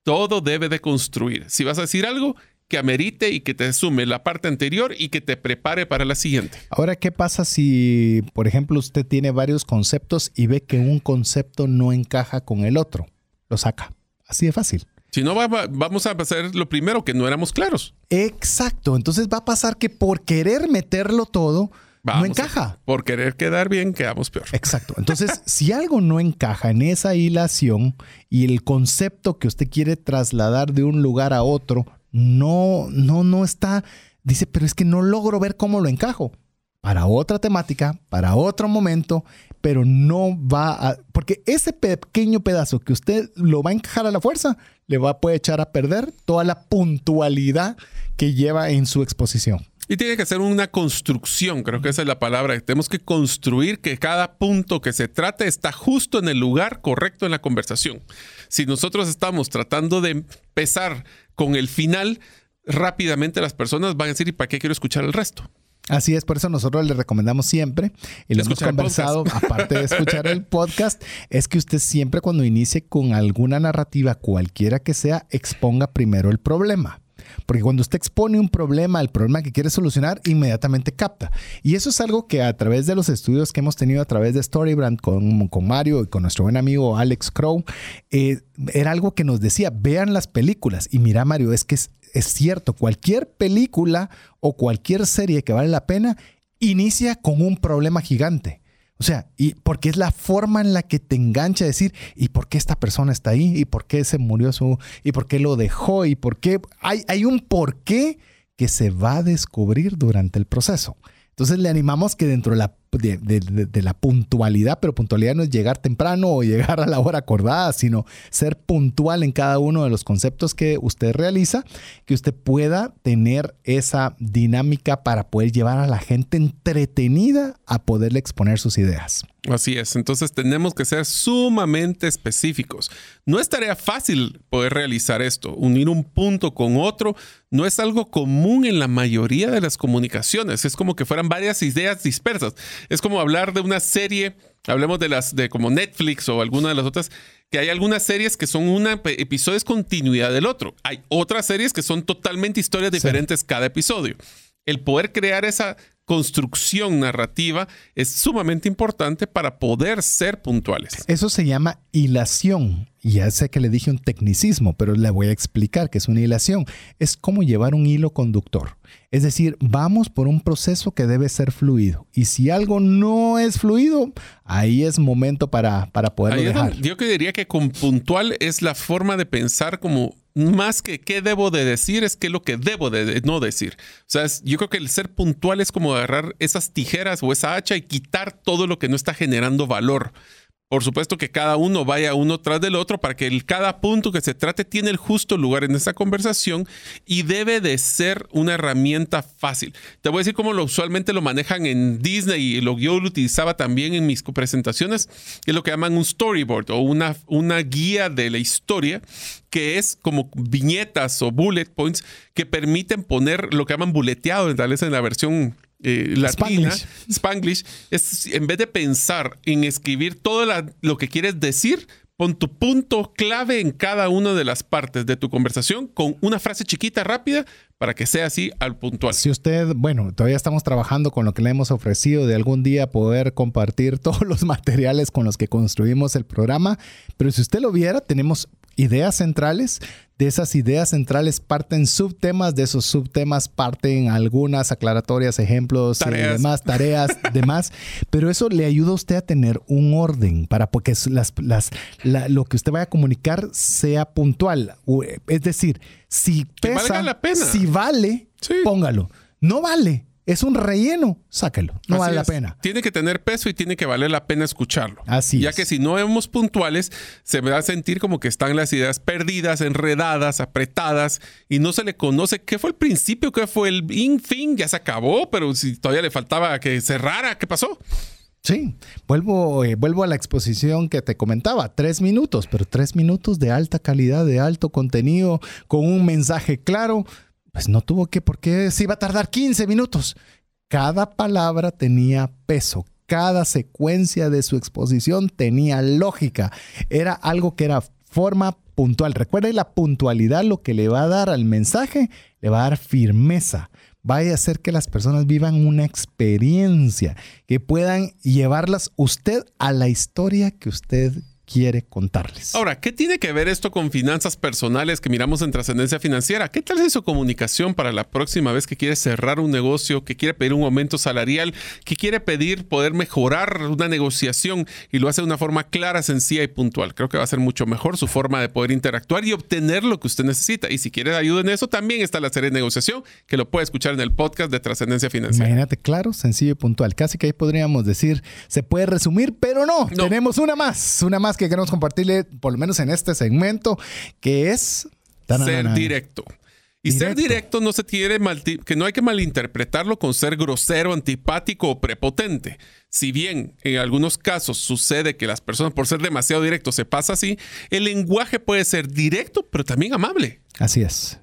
Todo debe de construir. Si vas a decir algo, que amerite y que te sume la parte anterior y que te prepare para la siguiente. Ahora, ¿qué pasa si, por ejemplo, usted tiene varios conceptos y ve que un concepto no encaja con el otro? Lo saca. Así de fácil. Si no, vamos a hacer lo primero, que no éramos claros. Exacto. Entonces va a pasar que por querer meterlo todo, no encaja. por querer quedar bien, quedamos peor. Exacto. Entonces, si algo no encaja en esa hilación y el concepto que usted quiere trasladar de un lugar a otro no, no, no está, dice, pero es que no logro ver cómo lo encajo. Para otra temática, para otro momento, pero no va a, porque ese pequeño pedazo que usted lo va a encajar a la fuerza, le va a poder echar a perder toda la puntualidad que lleva en su exposición. Y tiene que ser una construcción, creo que esa es la palabra. Tenemos que construir que cada punto que se trate está justo en el lugar correcto en la conversación. Si nosotros estamos tratando de empezar con el final, rápidamente las personas van a decir, ¿y para qué quiero escuchar el resto? Así es, por eso nosotros le recomendamos siempre, y lo hemos conversado, aparte de escuchar el podcast, es que usted siempre cuando inicie con alguna narrativa, cualquiera que sea, exponga primero el problema. Porque cuando usted expone un problema, el problema que quiere solucionar, inmediatamente capta. Y eso es algo que a través de los estudios que hemos tenido a través de Storybrand con, Mario y con nuestro buen amigo Alex Crow, eh, era algo que nos decía, vean las películas. Y mira, Mario, es que es cierto, cualquier película o cualquier serie que vale la pena inicia con un problema gigante. O sea, y porque es la forma en la que te engancha a decir, ¿y por qué esta persona está ahí? ¿Y por qué se murió su? ¿Y por qué lo dejó? ¿Y por qué? Hay, hay un por qué que se va a descubrir durante el proceso. Entonces le animamos que dentro de la de, la puntualidad, pero puntualidad no es llegar temprano o llegar a la hora acordada, sino ser puntual en cada uno de los conceptos que usted realiza, que usted pueda tener esa dinámica para poder llevar a la gente entretenida a poderle exponer sus ideas. Así es, entonces tenemos que ser sumamente específicos. No es tarea fácil poder realizar esto, unir un punto con otro no es algo común en la mayoría de las comunicaciones, es como que fueran varias ideas dispersas. Es como hablar de una serie, hablemos de las de como Netflix o alguna de las otras, que hay algunas series que son un episodio es continuidad del otro. Hay otras series que son totalmente historias diferentes cada episodio. El poder crear esa construcción narrativa es sumamente importante para poder ser puntuales. Eso se llama hilación. Ya sé que le dije un tecnicismo, pero le voy a explicar que es una hilación. Es como llevar un hilo conductor. Es decir, vamos por un proceso que debe ser fluido. Y si algo no es fluido, ahí es momento para, para poderlo dejar. yo que diría que con puntual es la forma de pensar como más que qué debo de decir, es qué es lo que debo de no decir. O sea, yo creo que el ser puntual es como agarrar esas tijeras o esa hacha y quitar todo lo que no está generando valor. Por supuesto que cada uno vaya uno tras del otro para que el, cada punto que se trate tiene el justo lugar en esta conversación y debe de ser una herramienta fácil. Te voy a decir cómo lo, usualmente lo manejan en Disney y lo yo lo utilizaba también en mis presentaciones, es lo que llaman un storyboard o una, una guía de la historia que es como viñetas o bullet points que permiten poner lo que llaman buleteado, tal vez en la versión eh, latina, Spanglish. es en vez de pensar en escribir todo lo que quieres decir, pon tu punto clave en cada una de las partes de tu conversación con una frase chiquita, rápida, para que sea así al puntual. Si usted, bueno, todavía estamos trabajando con lo que le hemos ofrecido de algún día poder compartir todos los materiales con los que construimos el programa, pero si usted lo viera, tenemos ideas centrales. De esas ideas centrales parten subtemas, de esos subtemas parten algunas aclaratorias, ejemplos, y eh, demás, tareas, demás. Pero eso le ayuda a usted a tener un orden para que las, las, lo que usted vaya a comunicar sea puntual. Es decir, si pesa, si vale, póngalo. No vale, es un relleno, sáquelo. No vale la pena. Tiene que tener peso y tiene que valer la pena escucharlo. Así Ya que si no vemos puntuales, se me va a sentir como que están las ideas perdidas, enredadas, apretadas y no se le conoce qué fue el principio, qué fue el fin, ya se acabó, pero si todavía le faltaba que cerrara, ¿qué pasó? Sí, vuelvo, eh, vuelvo a la exposición que te comentaba, tres minutos, pero tres minutos de alta calidad, de alto contenido, con un mensaje claro pues no tuvo que, porque se iba a tardar 15 minutos. Cada palabra tenía peso, cada secuencia de su exposición tenía lógica. Era algo que era forma puntual. Recuerda la puntualidad lo que le va a dar al mensaje, le va a dar firmeza. Va a hacer que las personas vivan una experiencia, que puedan llevarlas usted a la historia que usted quiere contarles. Ahora, ¿qué tiene que ver esto con finanzas personales que miramos en trascendencia financiera? ¿Qué tal es su comunicación para la próxima vez que quiere cerrar un negocio, que quiere pedir un aumento salarial, que quiere pedir poder mejorar una negociación y lo hace de una forma clara, sencilla y puntual? Creo que va a ser mucho mejor su forma de poder interactuar y obtener lo que usted necesita. Y si quiere ayuda en eso, también está la serie de negociación que lo puede escuchar en el podcast de trascendencia financiera. Imagínate, claro, sencillo y puntual. Casi que ahí podríamos decir, se puede resumir, pero no. no. tenemos una más, una más que queremos compartirle, por lo menos en este segmento, que es... Ser directo. Y ser directo no se tiene mal, que no hay que malinterpretarlo con ser grosero, antipático o prepotente. Si bien en algunos casos sucede que las personas por ser demasiado directos se pasa así, el lenguaje puede ser directo, pero también amable. Así es.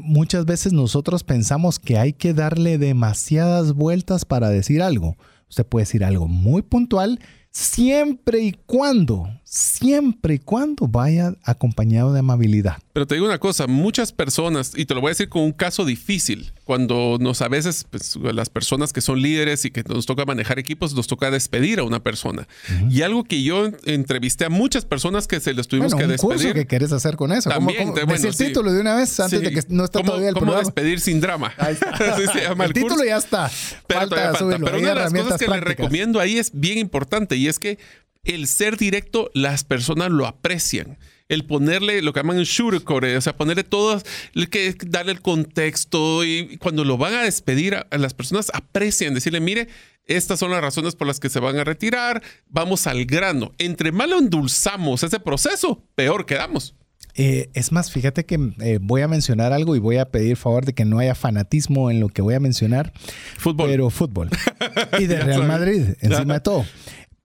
muchas veces nosotros pensamos que hay que darle demasiadas vueltas para decir algo. Usted puede decir algo muy puntual siempre y cuando, siempre y cuando vaya acompañado de amabilidad. Pero te digo una cosa, muchas personas, y te lo voy a decir con un caso difícil, cuando nos a veces pues, las personas que son líderes y que nos toca manejar equipos, nos toca despedir a una persona. Y algo que yo entrevisté a muchas personas que se les tuvimos que despedir. Curso que quieres hacer con eso? También, ¿Cómo, el título de una vez antes de que no esté todavía el ¿Cómo despedir sin drama? el, título ya está. Pero, falta Pero una de las cosas que le recomiendo ahí es bien importante y es que el ser directo, las personas lo aprecian el ponerle lo que llaman sugarcoat, o sea, ponerle todo, que darle el contexto y cuando lo van a despedir, a, las personas aprecian, decirle, mire, estas son las razones por las que se van a retirar, vamos al grano. Entre más lo endulzamos ese proceso, peor quedamos. Eh, es más, fíjate que eh, voy a mencionar algo y voy a pedir favor de que no haya fanatismo en lo que voy a mencionar. Fútbol. Pero fútbol. y de Real Madrid, encima de todo.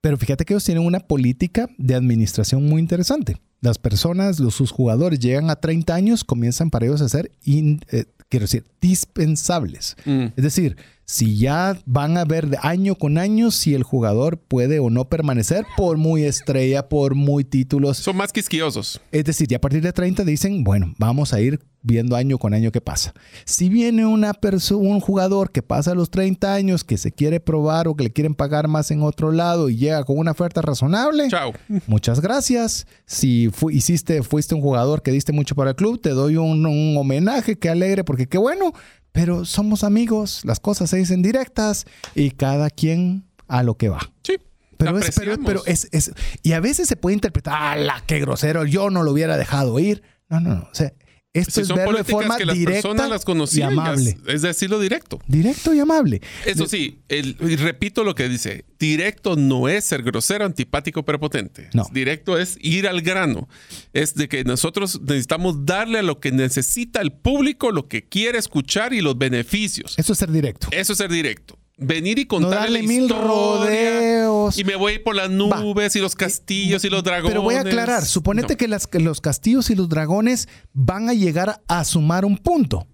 Pero fíjate que ellos tienen una política de administración muy interesante. Las personas, los, sus jugadores llegan a 30 años, comienzan para ellos a ser, eh, quiero decir, indispensables. Mm. Es decir, si ya van a ver de año con año si el jugador puede o no permanecer por muy estrella, por muy títulos. Son más quisquillosos. Es decir, ya a partir de 30 dicen, bueno, vamos a ir viendo año con año qué pasa. Si viene una un jugador que pasa los 30 años, que se quiere probar o que le quieren pagar más en otro lado y llega con una oferta razonable, Chao. muchas gracias. Si fu- hiciste, fuiste un jugador que diste mucho para el club, te doy un, un homenaje, qué alegre, porque qué bueno. Pero somos amigos, las cosas se dicen directas y cada quien a lo que va. Sí. Pero, es, pero, pero es, es- Y a veces se puede interpretar, ¡ala, qué grosero! Yo no lo hubiera dejado ir. No, no, no. O sea, esto Si es son verlo de políticas forma que las directa personas las y conocían, ya amable. es, decirlo directo. Directo y amable. Eso sí, el- y repito lo que dice, directo no es ser grosero, antipático, prepotente. No. Directo es ir al grano. Es de que nosotros necesitamos darle a lo que necesita el público, lo que quiere escuchar y los beneficios. Eso es ser directo. Eso es ser directo. Venir y No contarle la mil historia, rodeos. Y me voy por las nubes y los castillos y los dragones. Pero voy a aclarar, suponete No. que, las- que los castillos y los dragones van a llegar a sumar un punto.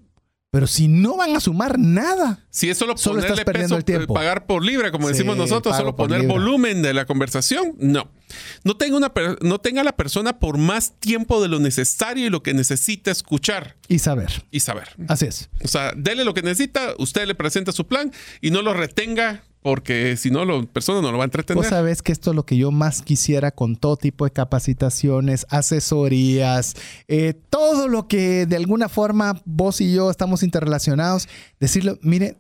Pero si no van a sumar nada, Si es solo Solo ponerle estás peso, el tiempo. eh, pagar por libre, como Sí, decimos nosotros, solo poner volumen de la conversación, no. No tenga, una no tenga la persona por más tiempo de lo necesario y lo que necesita escuchar y saber. y saber. Así es. O sea, dele lo que necesita, usted le presenta su plan y no lo retenga porque si no, la persona no lo va a entretener. Vos sabés que esto es lo que yo más quisiera con todo tipo de capacitaciones, asesorías, eh, todo lo que de alguna forma vos y yo estamos interrelacionados, decirle, mire,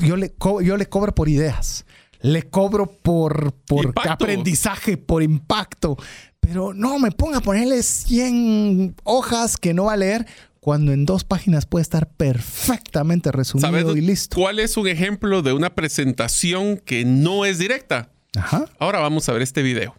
yo le, co- yo le cobro por ideas, le cobro por, por Impacto. aprendizaje, por impacto, pero no me ponga a ponerle 100 hojas que no va a leer cuando en dos páginas puede estar perfectamente resumido ¿Sabes y listo. cuál es un ejemplo de una presentación que no es directa? Ajá. Ahora vamos a ver este video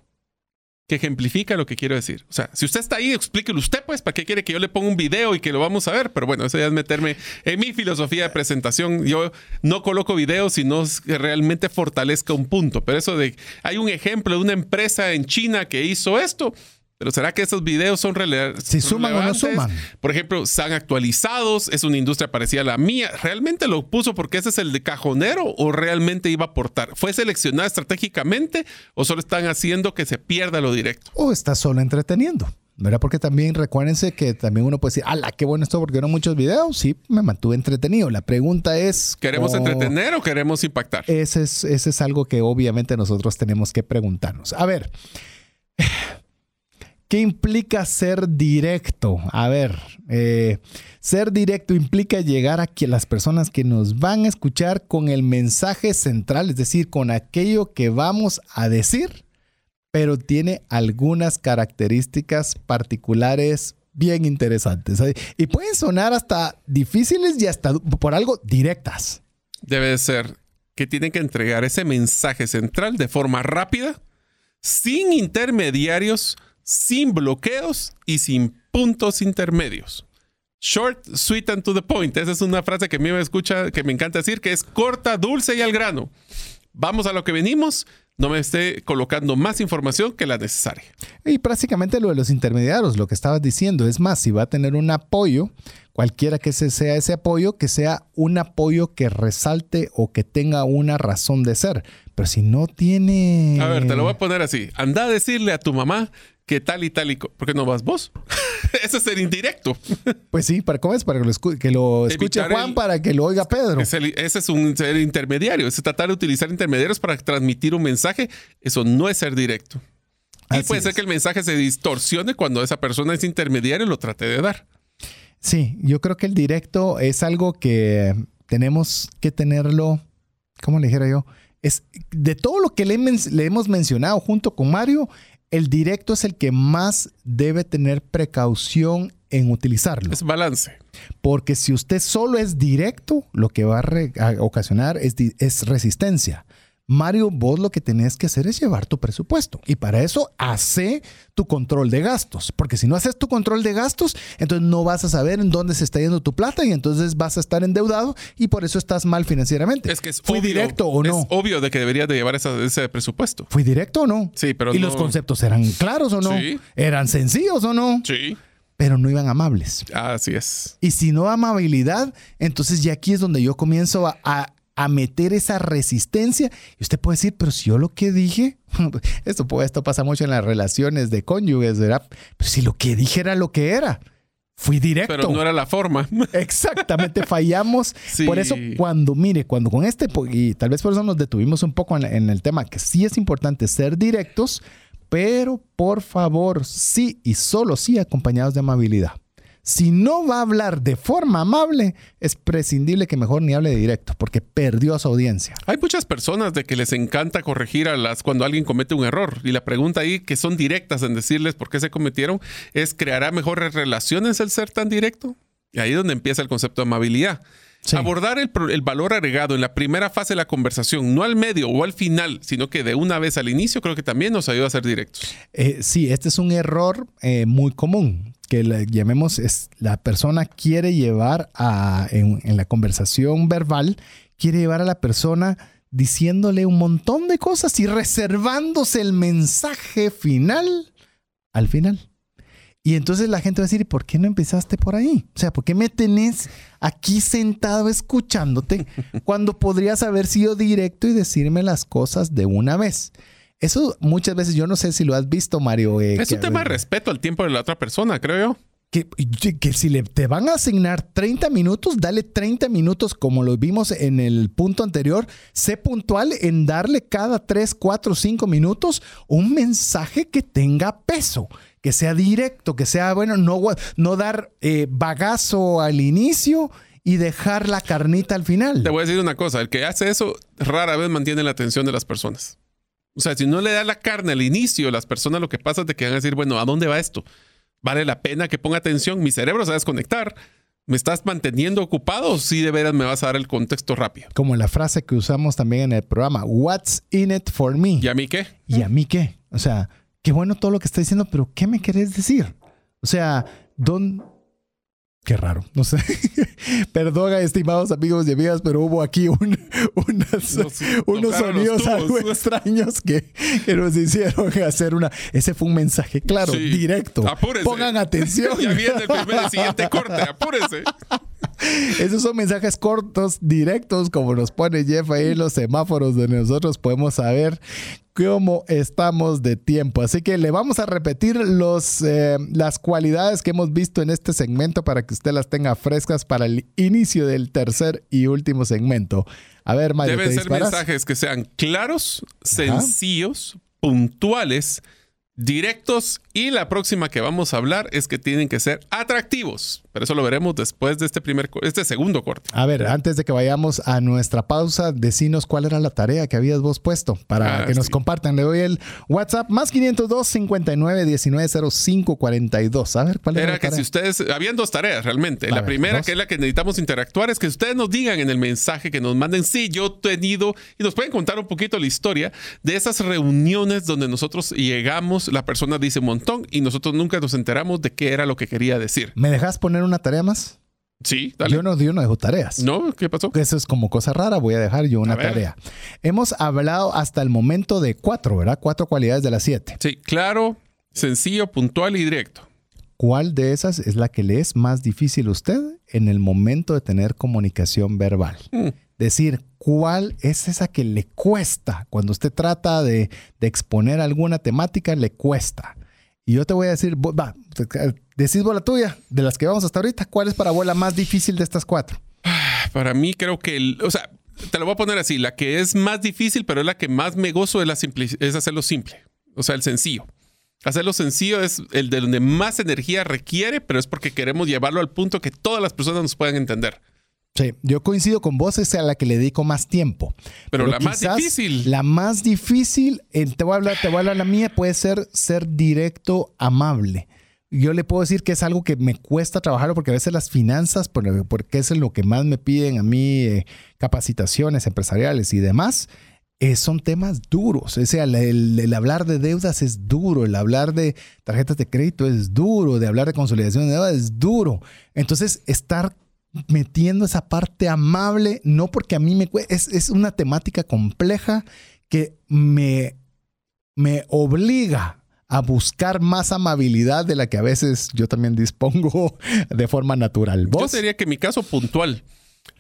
que ejemplifica lo que quiero decir. O sea, si usted está ahí, explíquelo usted, pues, ¿para qué quiere que yo le ponga un video y que lo vamos a ver? Pero bueno, eso ya es meterme en mi filosofía de presentación. Yo no coloco videos sino que realmente fortalezca un punto. Pero eso de, hay un ejemplo de una empresa en China que hizo esto. Pero ¿será que esos videos son rele- Si suman o no relevantes? suman. Por ejemplo, están actualizados, es una industria parecida a la mía. ¿Realmente lo puso porque ese es el de cajonero o realmente iba a aportar? ¿Fue seleccionado estratégicamente o solo están haciendo que se pierda lo directo? o está solo entreteniendo. ¿Verdad? Porque también recuérdense que también uno puede decir, ¡ala, qué bueno esto! Porque eran muchos videos. Sí, me mantuve entretenido. La pregunta es... ¿Queremos ¿cómo- entretener o queremos impactar? Ese es, ese es algo que obviamente nosotros tenemos que preguntarnos. A ver, ¿qué implica ser directo? A ver, eh, ser directo implica llegar a que las personas que nos van a escuchar con el mensaje central, es decir, con aquello que vamos a decir, pero tiene algunas características particulares bien interesantes. Y pueden sonar hasta difíciles y hasta por algo directas. Debe de ser que tienen que entregar ese mensaje central de forma rápida, sin intermediarios, sin bloqueos y sin puntos intermedios. Short, sweet and to the point. Esa es una frase que a mí me escucha, que me encanta decir, que es corta, dulce y al grano. Vamos a lo que venimos. No me esté colocando más información que la necesaria. Y prácticamente lo de los intermediarios, lo que estabas diciendo, es más, si va a tener un apoyo, cualquiera que sea ese apoyo, que sea un apoyo que resalte o que tenga una razón de ser. Pero si no tiene... A ver, te lo voy a poner así. Anda a decirle a tu mamá que tal y tal y... co- ¿Por qué no vas vos? Ese es el indirecto. Pues sí, ¿para cómo es? Para que lo, escu- que lo escuche Evitar Juan, el- para que lo oiga Pedro. Es el- ese es un ser intermediario. Es tratar de utilizar intermediarios para transmitir un mensaje. Eso no es ser directo. Y puede ser que el mensaje se distorsione cuando esa persona es intermediario y lo trate de dar. Sí, yo creo que el directo es algo que tenemos que tenerlo, ¿cómo le dijera yo? Es de todo lo que le hemos mencionado junto con Mario, el directo es el que más debe tener precaución en utilizarlo. Es balance. Porque si usted solo es directo, lo que va a, ocasionar es resistencia. Mario, vos lo que tenés que hacer es llevar tu presupuesto. Y para eso, hace tu control de gastos. Porque si no haces tu control de gastos, entonces no vas a saber en dónde se está yendo tu plata y entonces vas a estar endeudado y por eso estás mal financieramente. Es que es ¿Fui obvio- directo o no? Es obvio de que deberías de llevar esa- ese presupuesto. ¿Fui directo o no? Sí, pero ¿Y no- los conceptos eran claros o no? Sí. ¿Eran sencillos o no? Sí. pero no iban amables. Así es. Y si no amabilidad, entonces ya aquí es donde yo comienzo a, meter esa resistencia. Y usted puede decir, pero si yo lo que dije, esto, esto pasa mucho en las relaciones de cónyuges, ¿verdad? Pero si lo que dije era lo que era. Fui directo. Pero no era la forma. Exactamente, fallamos. Por eso, cuando, mire, cuando con este, y tal vez por eso nos detuvimos un poco en, el tema, que sí es importante ser directos, pero por favor, sí y solo sí acompañados de amabilidad. Si no va a hablar de forma amable, es prescindible que mejor ni hable de directo, porque perdió a su audiencia. Hay muchas personas de que les encanta corregir a las cuando alguien comete un error. Y la pregunta ahí, que son directas en decirles por qué se cometieron, es ¿creará mejores relaciones el ser tan directo? Y ahí es donde empieza el concepto de amabilidad. Abordar el, valor agregado en la primera fase de la conversación, no al medio o al final, sino que de una vez al inicio, creo que también nos ayuda a ser directos. Eh, sí, este es un error eh, muy común que le llamemos, es, la persona quiere llevar a, en, la conversación verbal, quiere llevar a la persona diciéndole un montón de cosas y reservándose el mensaje final al final. Y entonces la gente va a decir, ¿y por qué no empezaste por ahí? O sea, ¿por qué me tenés aquí sentado escuchándote cuando podrías haber sido directo y decirme las cosas de una vez? Eso muchas veces, yo no sé si lo has visto, Mario. Eh, es un tema de respeto al tiempo de la otra persona, creo yo. Que, que, si le, te van a asignar 30 minutos, dale 30 minutos como lo vimos en el punto anterior. Sé puntual en darle cada 3, 4, 5 minutos un mensaje que tenga peso que sea directo, que sea, bueno, no, no dar eh, bagazo al inicio y dejar la carnita al final. Te voy a decir una cosa, el que hace eso rara vez mantiene la atención de las personas. O sea, si no le da la carne al inicio, las personas lo que pasa es de que van a decir, bueno, ¿a dónde va esto? ¿Vale la pena que ponga atención? Mi cerebro se va a desconectar. ¿Me estás manteniendo ocupado o si de veras me vas a dar el contexto rápido? Como la frase que usamos también en el programa, What's in it for me? ¿Y a mí qué? ¿Y a mí qué? O sea, qué bueno todo lo que está diciendo, pero ¿qué me querés decir? O sea, ¿dónde, Qué raro, no sé. Perdón, estimados amigos y amigas, pero hubo aquí unos sonidos algo extraños que, nos hicieron hacer una. Ese fue un mensaje claro, directo. Pongan atención. ya viene el primer siguiente corte, apúrense. Esos son mensajes cortos, directos, como nos pone Jeff ahí en los semáforos donde nosotros podemos saber cómo estamos de tiempo. Así que le vamos a repetir los, eh, las cualidades que hemos visto en este segmento para que usted las tenga frescas para el inicio del tercer y último segmento. A ver, Mario, Deben ser mensajes que sean claros, sencillos, puntuales directos y la próxima que vamos a hablar es que tienen que ser atractivos. Pero eso lo veremos después de este primer este segundo corte. A ver, antes de que vayamos a nuestra pausa, decinos cuál era la tarea que habías vos puesto para ah, que nos compartan. Le doy el WhatsApp más 502 59 19 05 42. A ver, ¿cuál era, era que si ustedes habían dos tareas realmente. la primera, que es la que necesitamos interactuar, es que ustedes nos digan en el mensaje que nos manden, sí, yo he tenido y nos pueden contar un poquito la historia de esas reuniones donde nosotros llegamos la persona dice un montón y nosotros nunca nos enteramos de qué era lo que quería decir. ¿Me dejas poner una tarea más? Sí, dale. Yo no, yo no dejo tareas. ¿No? ¿Qué pasó? Eso es como cosa rara, voy a dejar yo una tarea. Hemos hablado hasta el momento de cuatro, ¿verdad? Cuatro cualidades de las siete. Sí, claro, sencillo, puntual y directo. ¿Cuál de esas es la que le es más difícil a usted en el momento de tener comunicación verbal? Mm decir cuál es esa que le cuesta. Cuando usted trata de, exponer alguna temática, le cuesta. Y yo te voy a decir, va, decís vos la tuya, de las que vamos hasta ahorita, ¿cuál es para vos la más difícil de estas cuatro? Para mí creo que, o sea, te lo voy a poner así, la que es más difícil, pero es la que más me gozo es, la es hacerlo simple, o sea, el sencillo. Hacerlo sencillo es el de donde más energía requiere, pero es porque queremos llevarlo al punto que todas las personas nos puedan entender. Sí, yo coincido con vos, es a la que le dedico más tiempo. Pero, la más difícil. La más difícil, te voy a hablar, te voy a hablar la mía, puede ser ser directo, amable. Yo le puedo decir que es algo que me cuesta trabajarlo porque a veces las finanzas, porque es lo que más me piden a mí, eh, capacitaciones empresariales y demás, eh, son temas duros. O sea, el, el, hablar de deudas es duro, el hablar de tarjetas de crédito es duro, de hablar de consolidación de deuda es duro. Entonces, estar metiendo esa parte amable, no porque a mí me es, es una temática compleja que me, me obliga a buscar más amabilidad de la que a veces yo también dispongo de forma natural. ¿Vos? Yo diría que mi caso puntual.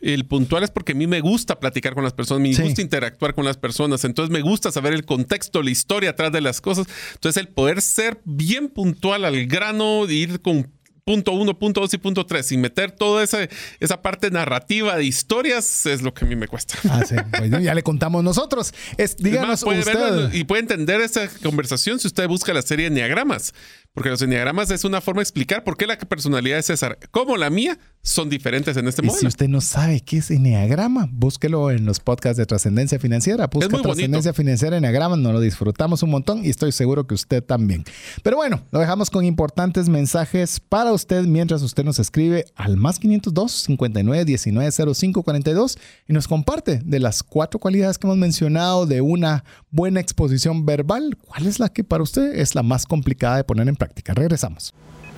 El puntual es porque a mí me gusta platicar con las personas, me gusta interactuar con las personas, entonces me gusta saber el contexto, la historia atrás de las cosas. Entonces el poder ser bien puntual al grano, ir con punto uno, punto dos y punto tres, sin meter toda esa, esa parte narrativa de historias, es lo que a mí me cuesta. Ah, sí. ya le contamos nosotros. Es, díganos puede usted... y puede entender esa conversación si usted busca la serie Enneagramas. Porque los enneagramas es una forma de explicar por qué la personalidad de César, como la mía, son diferentes en este y Si usted no sabe qué es enneagrama, búsquelo en los podcasts de trascendencia financiera. Busca trascendencia financiera enneagrama, nos lo disfrutamos un montón y estoy seguro que usted también. Pero bueno, lo dejamos con importantes mensajes para usted mientras usted nos escribe al más 502 59 19 05 42 y nos comparte de las cuatro cualidades que hemos mencionado de una buena exposición verbal. ¿Cuál es la que para usted es la más complicada de poner en práctica? Regresamos.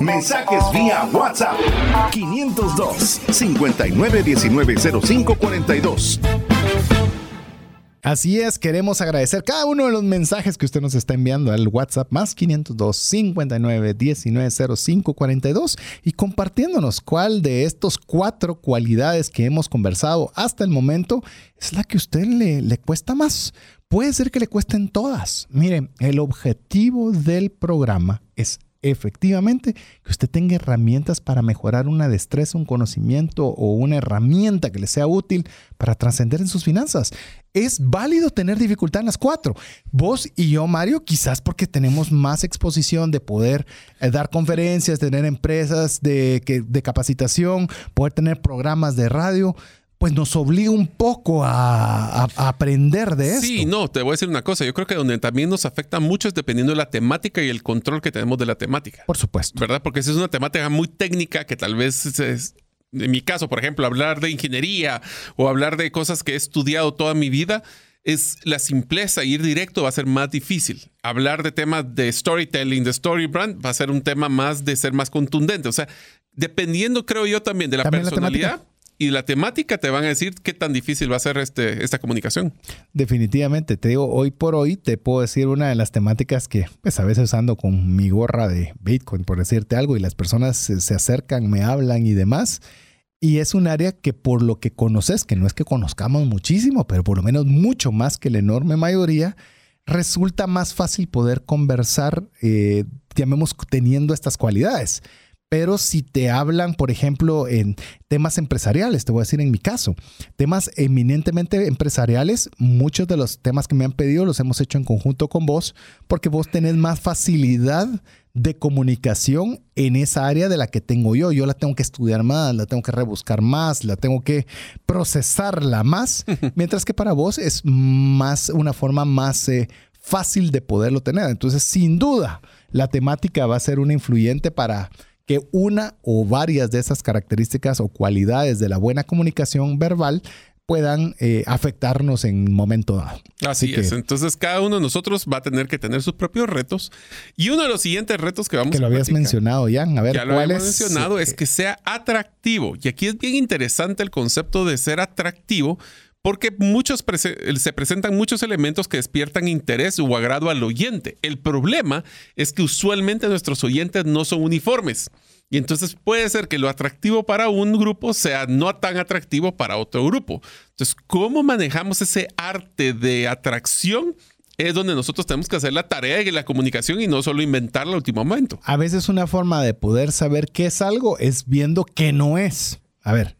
Mensajes vía WhatsApp 502 59190542. Así es, queremos agradecer cada uno de los mensajes que usted nos está enviando al WhatsApp más 502 59 190542 y compartiéndonos cuál de estos cuatro cualidades que hemos conversado hasta el momento es la que a usted le, le cuesta más. Puede ser que le cuesten todas. Miren, el objetivo del programa es efectivamente que usted tenga herramientas para mejorar una destreza, un conocimiento o una herramienta que le sea útil para trascender en sus finanzas. Es válido tener dificultad en las cuatro. Vos y yo, Mario, quizás porque tenemos más exposición de poder eh, dar conferencias, tener empresas de, de capacitación, poder tener programas de radio pues nos obliga un poco a, aprender de esto. Sí, no, te voy a decir una cosa. Yo creo que donde también nos afecta mucho es dependiendo de la temática y el control que tenemos de la temática. Por supuesto. ¿Verdad? Porque si es una temática muy técnica que tal vez es, en mi caso, por ejemplo, hablar de ingeniería o hablar de cosas que he estudiado toda mi vida, es la simpleza, ir directo va a ser más difícil. Hablar de temas de storytelling, de story brand, va a ser un tema más de ser más contundente. O sea, dependiendo, creo yo, también de la personalidad y la temática te van a decir qué tan difícil va a ser este, esta comunicación. Definitivamente, te digo, hoy por hoy te puedo decir una de las temáticas que pues a veces ando con mi gorra de Bitcoin, por decirte algo, y las personas se, acercan, me hablan y demás. Y es un área que por lo que conoces, que no es que conozcamos muchísimo, pero por lo menos mucho más que la enorme mayoría, resulta más fácil poder conversar, eh, llamemos, teniendo estas cualidades. Pero si te hablan, por ejemplo, en temas empresariales, te voy a decir en mi caso, temas eminentemente empresariales, muchos de los temas que me han pedido los hemos hecho en conjunto con vos, porque vos tenés más facilidad de comunicación en esa área de la que tengo yo. Yo la tengo que estudiar más, la tengo que rebuscar más, la tengo que procesarla más, mientras que para vos es más una forma más eh, fácil de poderlo tener. Entonces, sin duda, la temática va a ser una influyente para que una o varias de esas características o cualidades de la buena comunicación verbal puedan eh, afectarnos en un momento dado. Así, es. Entonces, cada uno de nosotros va a tener que tener sus propios retos. Y uno de los siguientes retos que vamos que lo habías mencionado, ya. A ver, ya lo habíamos mencionado, es que sea atractivo. Y aquí es bien interesante el concepto de ser atractivo, porque muchos se presentan muchos elementos que despiertan interés o agrado al oyente. El problema es que usualmente nuestros oyentes no son uniformes. Y entonces puede ser que lo atractivo para un grupo sea no tan atractivo para otro grupo. Entonces, ¿cómo manejamos ese arte de atracción es donde nosotros tenemos que hacer la tarea de la comunicación y no solo inventarla al último momento. A veces una forma de poder saber qué es algo es viendo qué no es. A ver,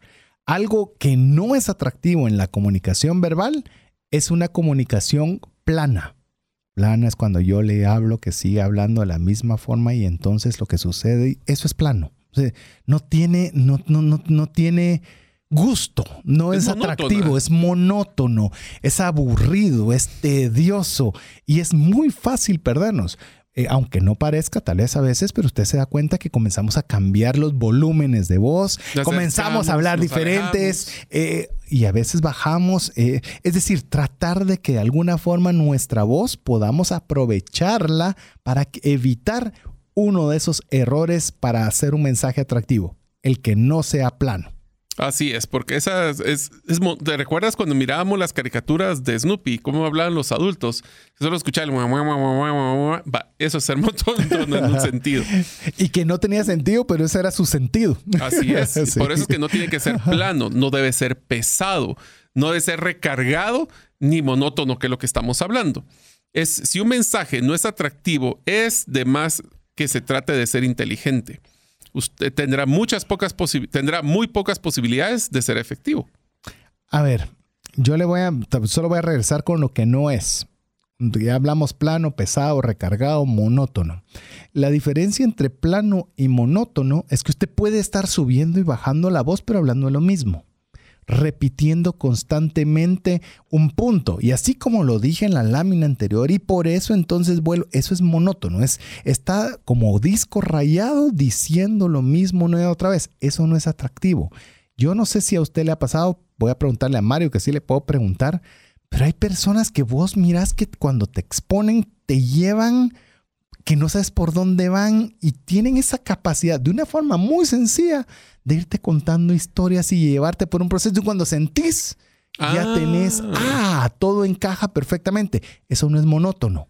algo que no es atractivo en la comunicación verbal es una comunicación plana. Plana es cuando yo le hablo que sigue hablando de la misma forma y entonces lo que sucede, eso es plano. no tiene, no, no, no, no tiene gusto, no es, atractivo, es monótono, es aburrido, es tedioso y es muy fácil perdernos. Eh, aunque no parezca tal vez a veces, pero usted se da cuenta que comenzamos a cambiar los volúmenes de voz, comenzamos a hablar diferentes eh, y a veces bajamos. Eh, es decir, tratar de que de alguna forma nuestra voz podamos aprovecharla para evitar uno de esos errores para hacer un mensaje atractivo, el que no sea plano. Así es, porque esa es, ¿te recuerdas cuando mirábamos las caricaturas de Snoopy, cómo hablaban los adultos? Solo escuchar el eso es ser monótono en un sentido. Y que no tenía sentido, pero ese era su sentido. Así es. Por eso es que no tiene que ser plano, no debe ser pesado, no debe ser recargado ni monótono, que es lo que estamos hablando. Es si un mensaje no es atractivo, es de más que se trate de ser inteligente usted tendrá muchas pocas tendrá muy pocas posibilidades de ser efectivo. A ver, yo le voy a solo voy a regresar con lo que no es. Ya hablamos plano, pesado, recargado, monótono. La diferencia entre plano y monótono es que usted puede estar subiendo y bajando la voz, pero hablando lo mismo repitiendo constantemente un punto. Y así como lo dije en la lámina anterior, y por eso entonces vuelo, eso es monótono, es, está como disco rayado diciendo lo mismo una otra vez. Eso no es atractivo. Yo no sé si a usted le ha pasado, voy a preguntarle a Mario que sí le puedo preguntar, pero hay personas que vos mirás que cuando te exponen te llevan que no sabes por dónde van y tienen esa capacidad de una forma muy sencilla de irte contando historias y llevarte por un proceso. Y cuando sentís, ya ah. tenés, ah, todo encaja perfectamente. Eso no es monótono.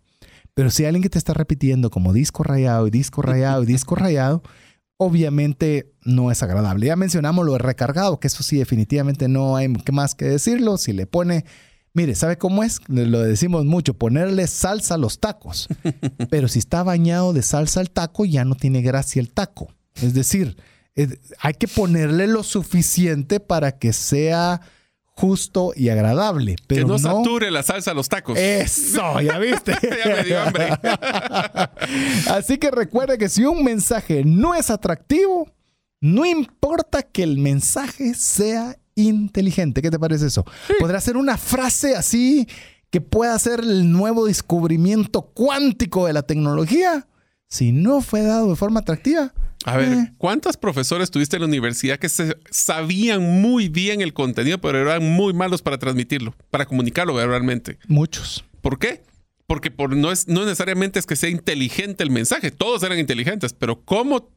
Pero si hay alguien que te está repitiendo como disco rayado y disco rayado y disco rayado, obviamente no es agradable. Ya mencionamos lo de recargado, que eso sí, definitivamente no hay más que decirlo. Si le pone Mire, ¿sabe cómo es? Lo decimos mucho, ponerle salsa a los tacos. Pero si está bañado de salsa al taco, ya no tiene gracia el taco. Es decir, hay que ponerle lo suficiente para que sea justo y agradable. Pero que no, sature la salsa a los tacos. Eso, ya viste. ya me dio hambre. Así que recuerde que si un mensaje no es atractivo, no importa que el mensaje sea inteligente. ¿Qué te parece eso? ¿Podrá ser una frase así que pueda ser el nuevo descubrimiento cuántico de la tecnología? Si no fue dado de forma atractiva. A ver, eh. ¿cuántos profesores tuviste en la universidad que sabían muy bien el contenido, pero eran muy malos para transmitirlo, para comunicarlo verbalmente? Muchos. ¿Por qué? Porque por, no, es, no necesariamente es que sea inteligente el mensaje, todos eran inteligentes, pero ¿cómo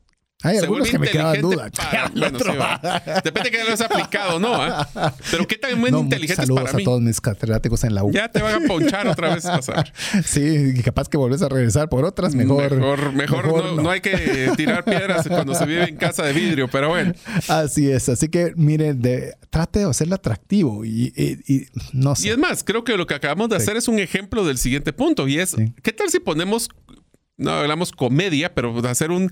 hay algunos que me quedan dudas. depende de que lo has aplicado, ¿no? ¿Ah? Pero qué tan no, inteligente es para mí. a todos mis catedráticos en la U. Ya te van a ponchar otra vez pasar. Sí, capaz que volvés a regresar por otras, mejor. Mejor, mejor, no, hay que tirar piedras cuando se vive en casa de vidrio, pero bueno. Así es. Así que, miren, trate de hacerlo atractivo y, no sé. Y es más, creo que lo que acabamos de hacer es un ejemplo del siguiente punto y es, ¿qué tal si ponemos no hablamos comedia, pero hacer un,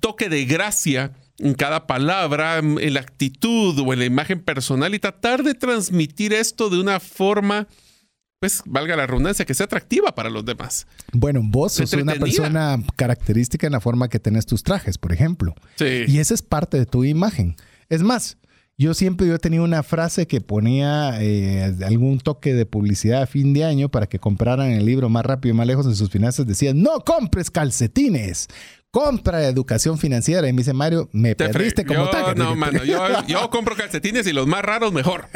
toque de gracia en cada palabra, en la actitud o en la imagen personal y tratar de transmitir esto de una forma, pues valga la redundancia, que sea atractiva para los demás. Bueno, vos sos una persona característica en la forma que tenés tus trajes, por ejemplo. Sí. Y esa es parte de tu imagen. Es más, yo siempre yo he tenido una frase que ponía eh, algún toque de publicidad a fin de año para que compraran el libro más rápido y más lejos en sus finanzas. Decía, no compres calcetines, compra educación financiera. Y me dice Mario, me perdiste como tal. No, mano, yo, yo, compro calcetines y los más raros mejor.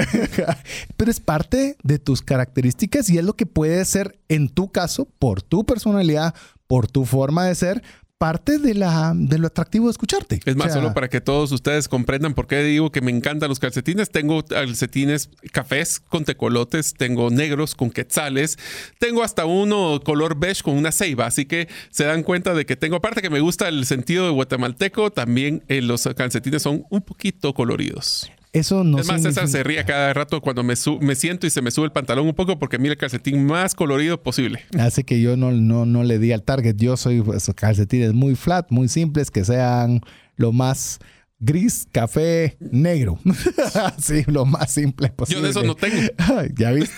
Pero es parte de tus características y es lo que puede ser en tu caso, por tu personalidad, por tu forma de ser, parte de, la, de lo atractivo de escucharte. Es más, solo para que todos ustedes comprendan por qué digo que me encantan los calcetines. Tengo calcetines cafés con tecolotes, tengo negros con quetzales, tengo hasta uno color beige con una ceiba. Así que se dan cuenta de que tengo, aparte que me gusta el sentido de guatemalteco, también eh, los calcetines son un poquito coloridos. Eso no Es más, César se ríe cada rato cuando me, me siento y se me sube el pantalón un poco porque mira el calcetín más colorido posible. Hace que yo no, no, no le di al target. Yo soy pues, calcetines muy flat, muy simples, que sean lo más gris, café, negro. sí, lo más simple posible. Yo de eso no tengo. ya viste.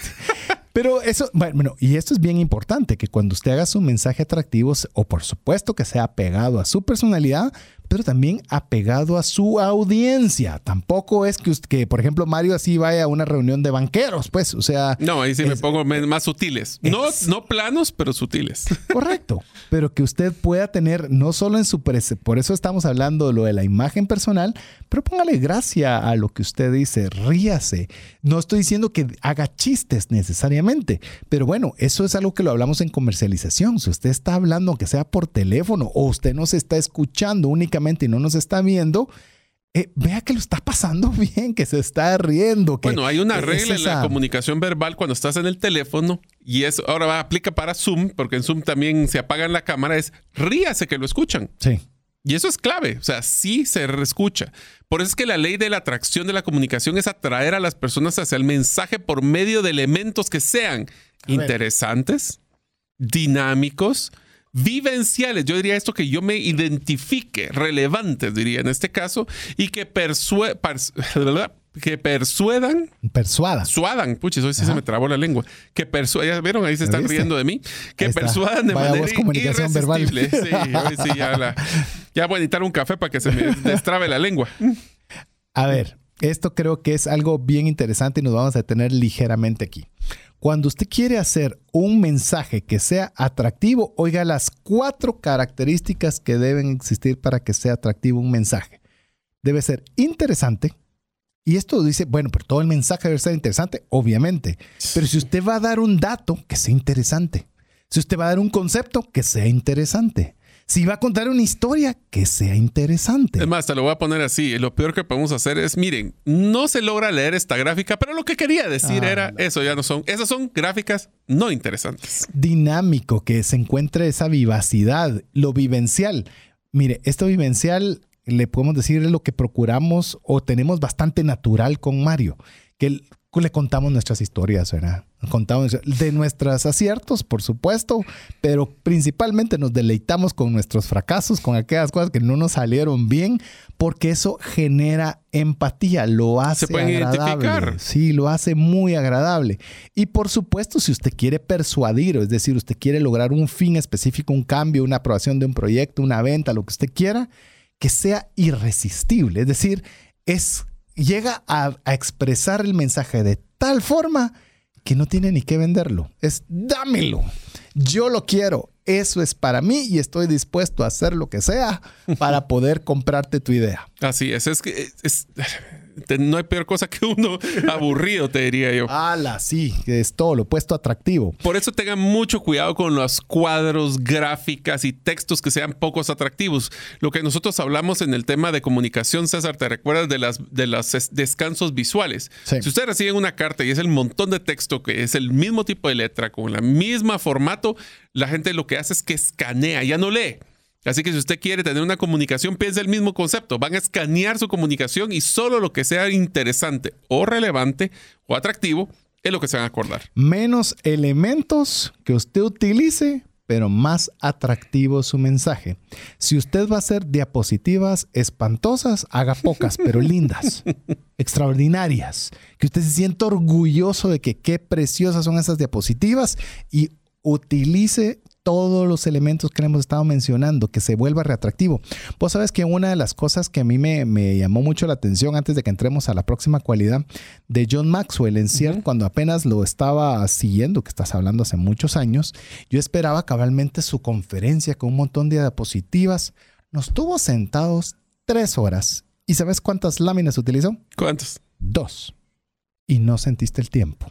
Pero eso, bueno, y esto es bien importante, que cuando usted haga su mensaje atractivo, o por supuesto que sea pegado a su personalidad, pero también apegado a su audiencia. Tampoco es que, que, por ejemplo, Mario así vaya a una reunión de banqueros, pues, o sea... No, ahí sí me pongo más sutiles. No, no planos, pero sutiles. Correcto, pero que usted pueda tener no solo en su... Por eso estamos hablando de lo de la imagen personal, pero póngale gracia a lo que usted dice, ríase. No estoy diciendo que haga chistes necesariamente, pero bueno, eso es algo que lo hablamos en comercialización. Si usted está hablando, aunque sea por teléfono, o usted no se está escuchando únicamente y no nos está viendo, eh, vea que lo está pasando bien, que se está riendo. bueno, hay una regla en la comunicación verbal cuando estás en el teléfono y eso ahora va, aplica para Zoom, porque en Zoom también se apaga la cámara, es ríase que lo escuchan. Sí. Y eso es clave, o sea, sí se escucha. Por eso es que la ley de la atracción de la comunicación es atraer a las personas hacia el mensaje por medio de elementos que sean interesantes, dinámicos, vivenciales, yo diría esto que yo me identifique, relevantes, diría en este caso, y que, que persuedan. Persuadan. Suadan, puchis, hoy sí se me trabó la lengua. Que persuadan, ya vieron, ahí se están riendo de mí. Que persuadan de manera comunicación verbal. Sí, hoy sí, ya, la, ya voy a necesitar un café para que se me destrabe la lengua. A ver, esto creo que es algo bien interesante y nos vamos a detener ligeramente aquí. Cuando usted quiere hacer un mensaje que sea atractivo, oiga las cuatro características que deben existir para que sea atractivo un mensaje. Debe ser interesante. Y esto dice, bueno, pero todo el mensaje debe ser interesante, obviamente. Pero si usted va a dar un dato, que sea interesante. Si usted va a dar un concepto, que sea interesante si va a contar una historia que sea interesante. Es más, te lo voy a poner así. Lo peor que podemos hacer es, miren, no se logra leer esta gráfica, pero lo que quería decir ah, era, eso ya no son, esas son gráficas no interesantes. Dinámico, que se encuentre esa vivacidad, lo vivencial. Mire, esto vivencial le podemos decir lo que procuramos o tenemos bastante natural con Mario, que le contamos nuestras historias, ¿verdad? Contamos de nuestros aciertos, por supuesto, pero principalmente nos deleitamos con nuestros fracasos, con aquellas cosas que no nos salieron bien, porque eso genera empatía, lo hace Se pueden Identificar. Sí, lo hace muy agradable. Y por supuesto, si usted quiere persuadir, es decir, usted quiere lograr un fin específico, un cambio, una aprobación de un proyecto, una venta, lo que usted quiera, que sea irresistible, es decir, es llega a, expresar el mensaje de tal forma que no tiene ni que venderlo. Es dámelo. Yo lo quiero. Eso es para mí y estoy dispuesto a hacer lo que sea para poder comprarte tu idea. Así es. Es que es, no hay peor cosa que uno aburrido, te diría yo. Ala, sí, es todo lo opuesto atractivo. Por eso tengan mucho cuidado con los cuadros, gráficas y textos que sean pocos atractivos. Lo que nosotros hablamos en el tema de comunicación, César, ¿te recuerdas de, las, de los descansos visuales? Si ustedes reciben una carta y es el montón de texto que es el mismo tipo de letra, con la misma formato, la gente lo que hace es que escanea, ya no lee. Así que si usted quiere tener una comunicación, piense el mismo concepto. Van a escanear su comunicación y solo lo que sea interesante o relevante o atractivo es lo que se van a acordar. Menos elementos que usted utilice, pero más atractivo su mensaje. Si usted va a hacer diapositivas espantosas, haga pocas, pero lindas, extraordinarias. Que usted se sienta orgulloso de que qué preciosas son esas diapositivas y utilice todos los elementos que hemos estado mencionando, que se vuelva reatractivo. Vos sabes que una de las cosas que a mí me, llamó mucho la atención antes de que entremos a la próxima cualidad de John Maxwell en cierto, cuando apenas lo estaba siguiendo, que estás hablando hace muchos años, yo esperaba cabalmente su conferencia con un montón de diapositivas. Nos tuvo sentados tres horas. ¿Y sabes cuántas láminas utilizó? ¿Cuántas? Dos. Y no sentiste el tiempo.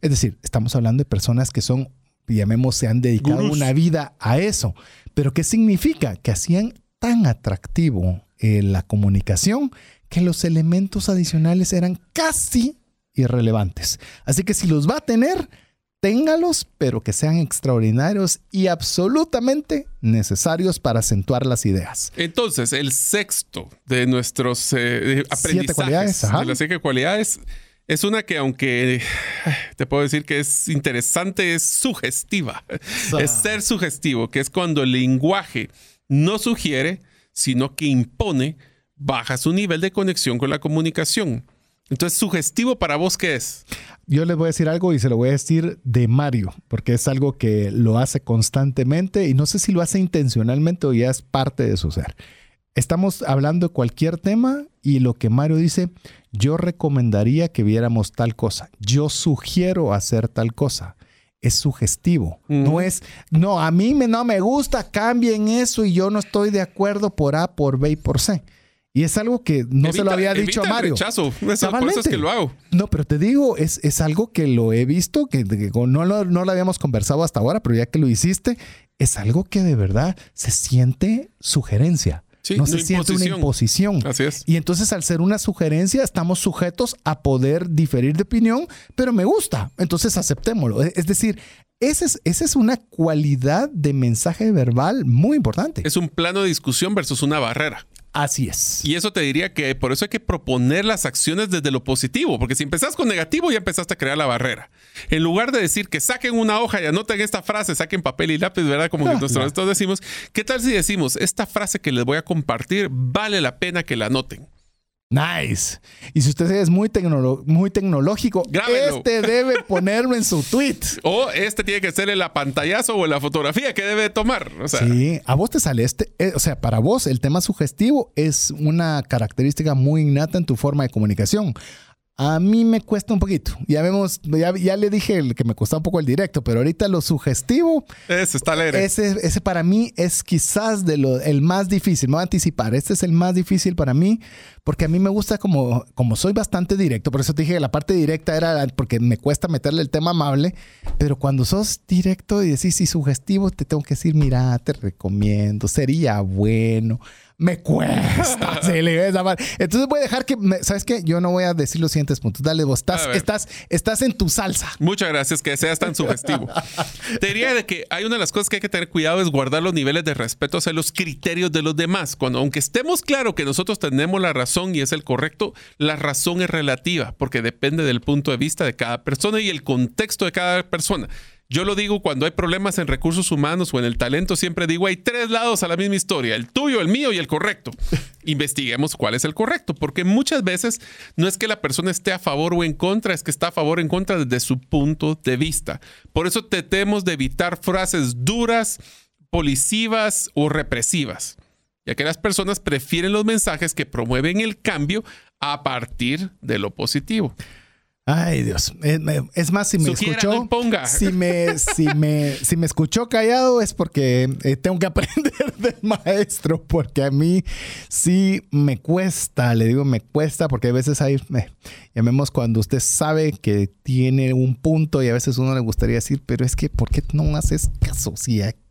Es decir, estamos hablando de personas que son llamemos, se han dedicado una vida a eso. Pero ¿qué significa? Que hacían tan atractivo eh, la comunicación que los elementos adicionales eran casi irrelevantes. Así que si los va a tener, téngalos, pero que sean extraordinarios y absolutamente necesarios para acentuar las ideas. Entonces, el sexto de nuestros eh, aprendizajes de las siete cualidades es una que aunque te puedo decir que es interesante, es sugestiva. Es ser sugestivo, que es cuando el lenguaje no sugiere, sino que impone, baja su nivel de conexión con la comunicación. Entonces, sugestivo para vos, ¿qué es? Yo les voy a decir algo y se lo voy a decir de Mario, porque es algo que lo hace constantemente y no sé si lo hace intencionalmente o ya es parte de su ser. Estamos hablando de cualquier tema y lo que Mario dice, yo recomendaría que viéramos tal cosa, yo sugiero hacer tal cosa. Es sugestivo, no es, no, a mí me, no me gusta, cambien eso y yo no estoy de acuerdo por A, por B y por C. Y es algo que no se lo había dicho a Mario. Rechazo. Eso, por eso es que lo hago. No, pero te digo, es, es algo que lo he visto, que, no, lo, no lo habíamos conversado hasta ahora, pero ya que lo hiciste, es algo que de verdad se siente sugerencia no se siente una imposición. Así es. Y entonces al ser una sugerencia estamos sujetos a poder diferir de opinión, pero me gusta, entonces aceptémoslo. Es decir, esa es, esa es una cualidad de mensaje verbal muy importante. Es un plano de discusión versus una barrera. Así es. Y eso te diría que por eso hay que proponer las acciones desde lo positivo, porque si empezás con negativo ya empezaste a crear la barrera. En lugar de decir que saquen una hoja y anoten esta frase, saquen papel y lápiz, ¿verdad? Como ah, nosotros decimos, ¿qué tal si decimos, esta frase que les voy a compartir vale la pena que la anoten? Nice. Y si usted es muy, muy tecnológico, este debe ponerlo en su tweet. O este tiene que ser en la pantallazo o en la fotografía que debe tomar. sí, a vos te sale este. Eh, o sea, para vos el tema sugestivo es una característica muy innata en tu forma de comunicación. A mí me cuesta un poquito. Ya vemos, ya, le dije que me cuesta un poco el directo, pero ahorita lo sugestivo. Ese está alegre. Ese, ese para mí es quizás de lo, el más difícil. Me voy a anticipar. Este es el más difícil para mí porque a mí me gusta como, como soy bastante directo. Por eso te dije que la parte directa era porque me cuesta meterle el tema amable. Pero cuando sos directo y decís y sugestivo, te tengo que decir, mira, te recomiendo, sería bueno me cuesta. Entonces voy a dejar que, ¿sabes qué? Yo no voy a decir los siguientes puntos. Dale, vos estás, estás, estás en tu salsa. Muchas gracias, que seas tan sugestivo. Te diría de que hay una de las cosas que hay que tener cuidado es guardar los niveles de respeto hacia los criterios de los demás. Cuando, aunque estemos claros que nosotros tenemos la razón y es el correcto, la razón es relativa porque depende del punto de vista de cada persona y el contexto de cada persona. Yo lo digo cuando hay problemas en recursos humanos o en el talento, siempre digo, hay tres lados a la misma historia, el tuyo, el mío y el correcto. Investiguemos cuál es el correcto, porque muchas veces no es que la persona esté a favor o en contra, es que está a favor o en contra desde su punto de vista. Por eso tratemos de evitar frases duras, polisivas o represivas, ya que las personas prefieren los mensajes que promueven el cambio a partir de lo positivo. Ay, Dios. Eh, es más, si me escuchó. Si me, si, me, si me escuchó callado es porque eh, tengo que aprender del maestro, porque a mí sí me cuesta, le digo me cuesta, porque a veces hay, llamemos cuando usted sabe que tiene un punto y a veces uno le gustaría decir, pero es que, ¿por qué no haces caso? Si aquí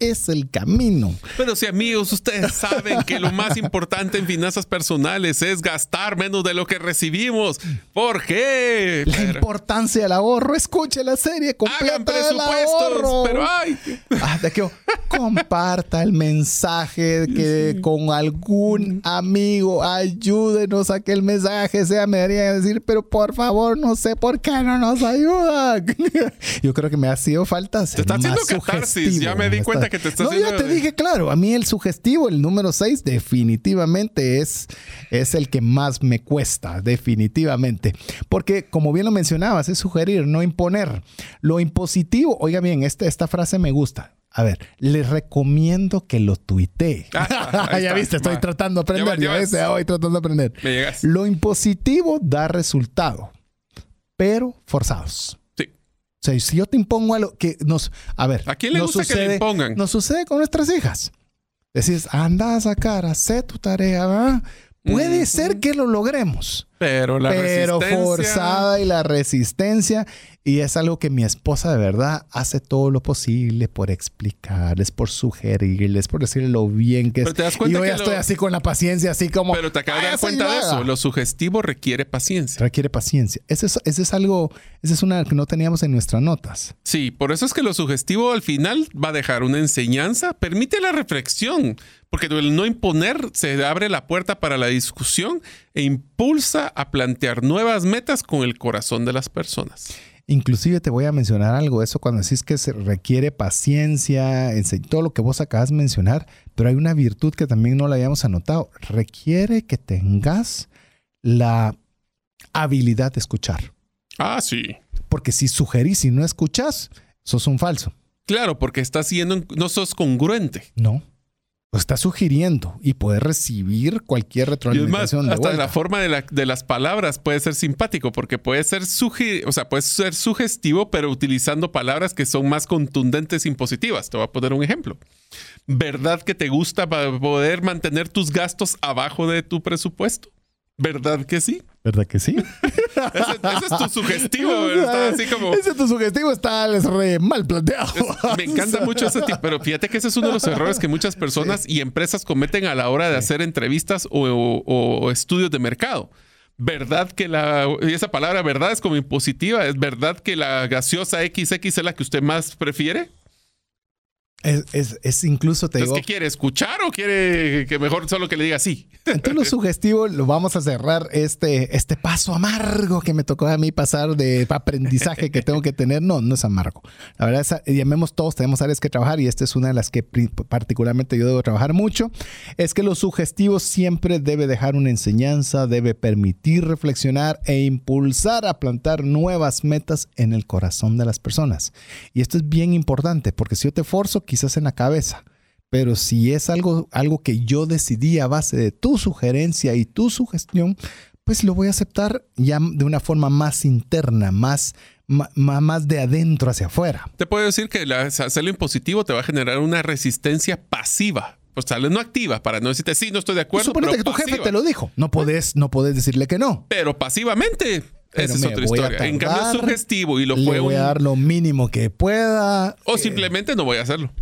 es el camino. Pero si amigos, ustedes saben que lo más importante en finanzas personales es gastar menos de lo que recibimos. ¿Por qué? La importancia del ahorro. Escuche la serie completa del ahorro. Pero ay. Ah, de que comparta el mensaje que con algún amigo ayúdenos a que el mensaje sea me daría decir, pero por favor, no sé por qué no nos ayuda. Yo creo que me ha sido falta Te está haciendo catarsis. Ya me di cuenta que te estás No, ya te dije, claro, a mí el sugestivo, el número 6, definitivamente es, es el que más me cuesta, definitivamente. Porque, como bien lo mencionabas, es sugerir, no imponer. Lo impositivo, oiga bien, esta, esta frase me gusta. A ver, les recomiendo que lo tuitee. Ah, ya viste, estoy tratando de aprender. Ya hoy tratando de aprender. Lo impositivo da resultado, pero forzados. O sea, si yo te impongo algo que nos. A ver. ¿A quién le gusta sucede, que le impongan? Nos sucede con nuestras hijas. Decís, anda a sacar, haz tu tarea, ¿verdad? Puede ser que lo logremos. Pero la pero resistencia- forzada y la resistencia. Y es algo que mi esposa de verdad hace todo lo posible por explicarles, por sugerirles, por decirles lo bien que Pero es. te das cuenta y yo que ya lo- estoy así con la paciencia, así como. Pero te acabas de "Ay, dar cuenta de haga". eso. Lo sugestivo requiere paciencia. Requiere paciencia. Ese es, ese es algo, esa es una que no teníamos en nuestras notas. Sí, por eso es que lo sugestivo al final va a dejar una enseñanza, permite la reflexión, porque el no imponer se abre la puerta para la discusión e impulsa a plantear nuevas metas con el corazón de las personas. Inclusive te voy a mencionar algo, eso cuando decís que se requiere paciencia, todo lo que vos acabas de mencionar, pero hay una virtud que también no la habíamos anotado. Requiere que tengas la habilidad de escuchar. Ah, sí. Porque si sugerís y no escuchas, sos un falso. Claro, porque estás siendo, no sos congruente. No. Lo estás sugiriendo y puedes recibir cualquier Y es más, retroalimentación de hasta la forma de, la- de las palabras puede ser simpático, porque puede ser, o sea, puede ser sugestivo, pero utilizando palabras que son más contundentes y positivas. Te voy a poner un ejemplo. ¿Verdad que te gusta para poder mantener tus gastos abajo de tu presupuesto? ¿Verdad que sí? ¿Verdad que sí? Ese, ese es tu sugestivo, está así como... Ese tu sugestivo está re mal planteado. Me encanta mucho ese tipo, pero fíjate que ese es uno de los errores que muchas personas y empresas cometen a la hora de hacer entrevistas o, o- o estudios de mercado. ¿Verdad que la, y esa palabra verdad es como impositiva? ¿Es verdad que la gaseosa XX es la que usted más prefiere? Es, es- es incluso, te Entonces, digo, ¿qué quiere? ¿Escuchar o quiere que mejor solo que le diga sí? entonces lo sugestivo lo vamos a cerrar este, este paso amargo que me tocó a mí pasar de aprendizaje que tengo que tener. No, no es amargo. La verdad es, llamemos todos, tenemos áreas que trabajar y esta es una de las que particularmente yo debo trabajar mucho. Es que lo sugestivo siempre debe dejar una enseñanza, debe permitir reflexionar e impulsar a plantar nuevas metas en el corazón de las personas. Y esto es bien importante porque si yo te forzo, quizás en la cabeza. Pero si es algo, algo que yo decidí a base de tu sugerencia y tu sugestión, pues lo voy a aceptar ya de una forma más interna, más, más de adentro hacia afuera. Te puedo decir que hacerlo impositivo te va a generar una resistencia pasiva. O sea, no activa, para no decirte sí, no estoy de acuerdo. Suponete pero que tu jefe te lo dijo. No podés, no podés decirle que no. Pero pasivamente, Pero esa es otra historia. En cambio, tardar, es sugestivo y lo Le fue voy a dar lo mínimo que pueda. O eh, simplemente no voy a hacerlo.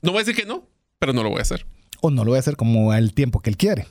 No voy a decir que no, pero no lo voy a hacer. o no lo voy a hacer como al tiempo que él quiere.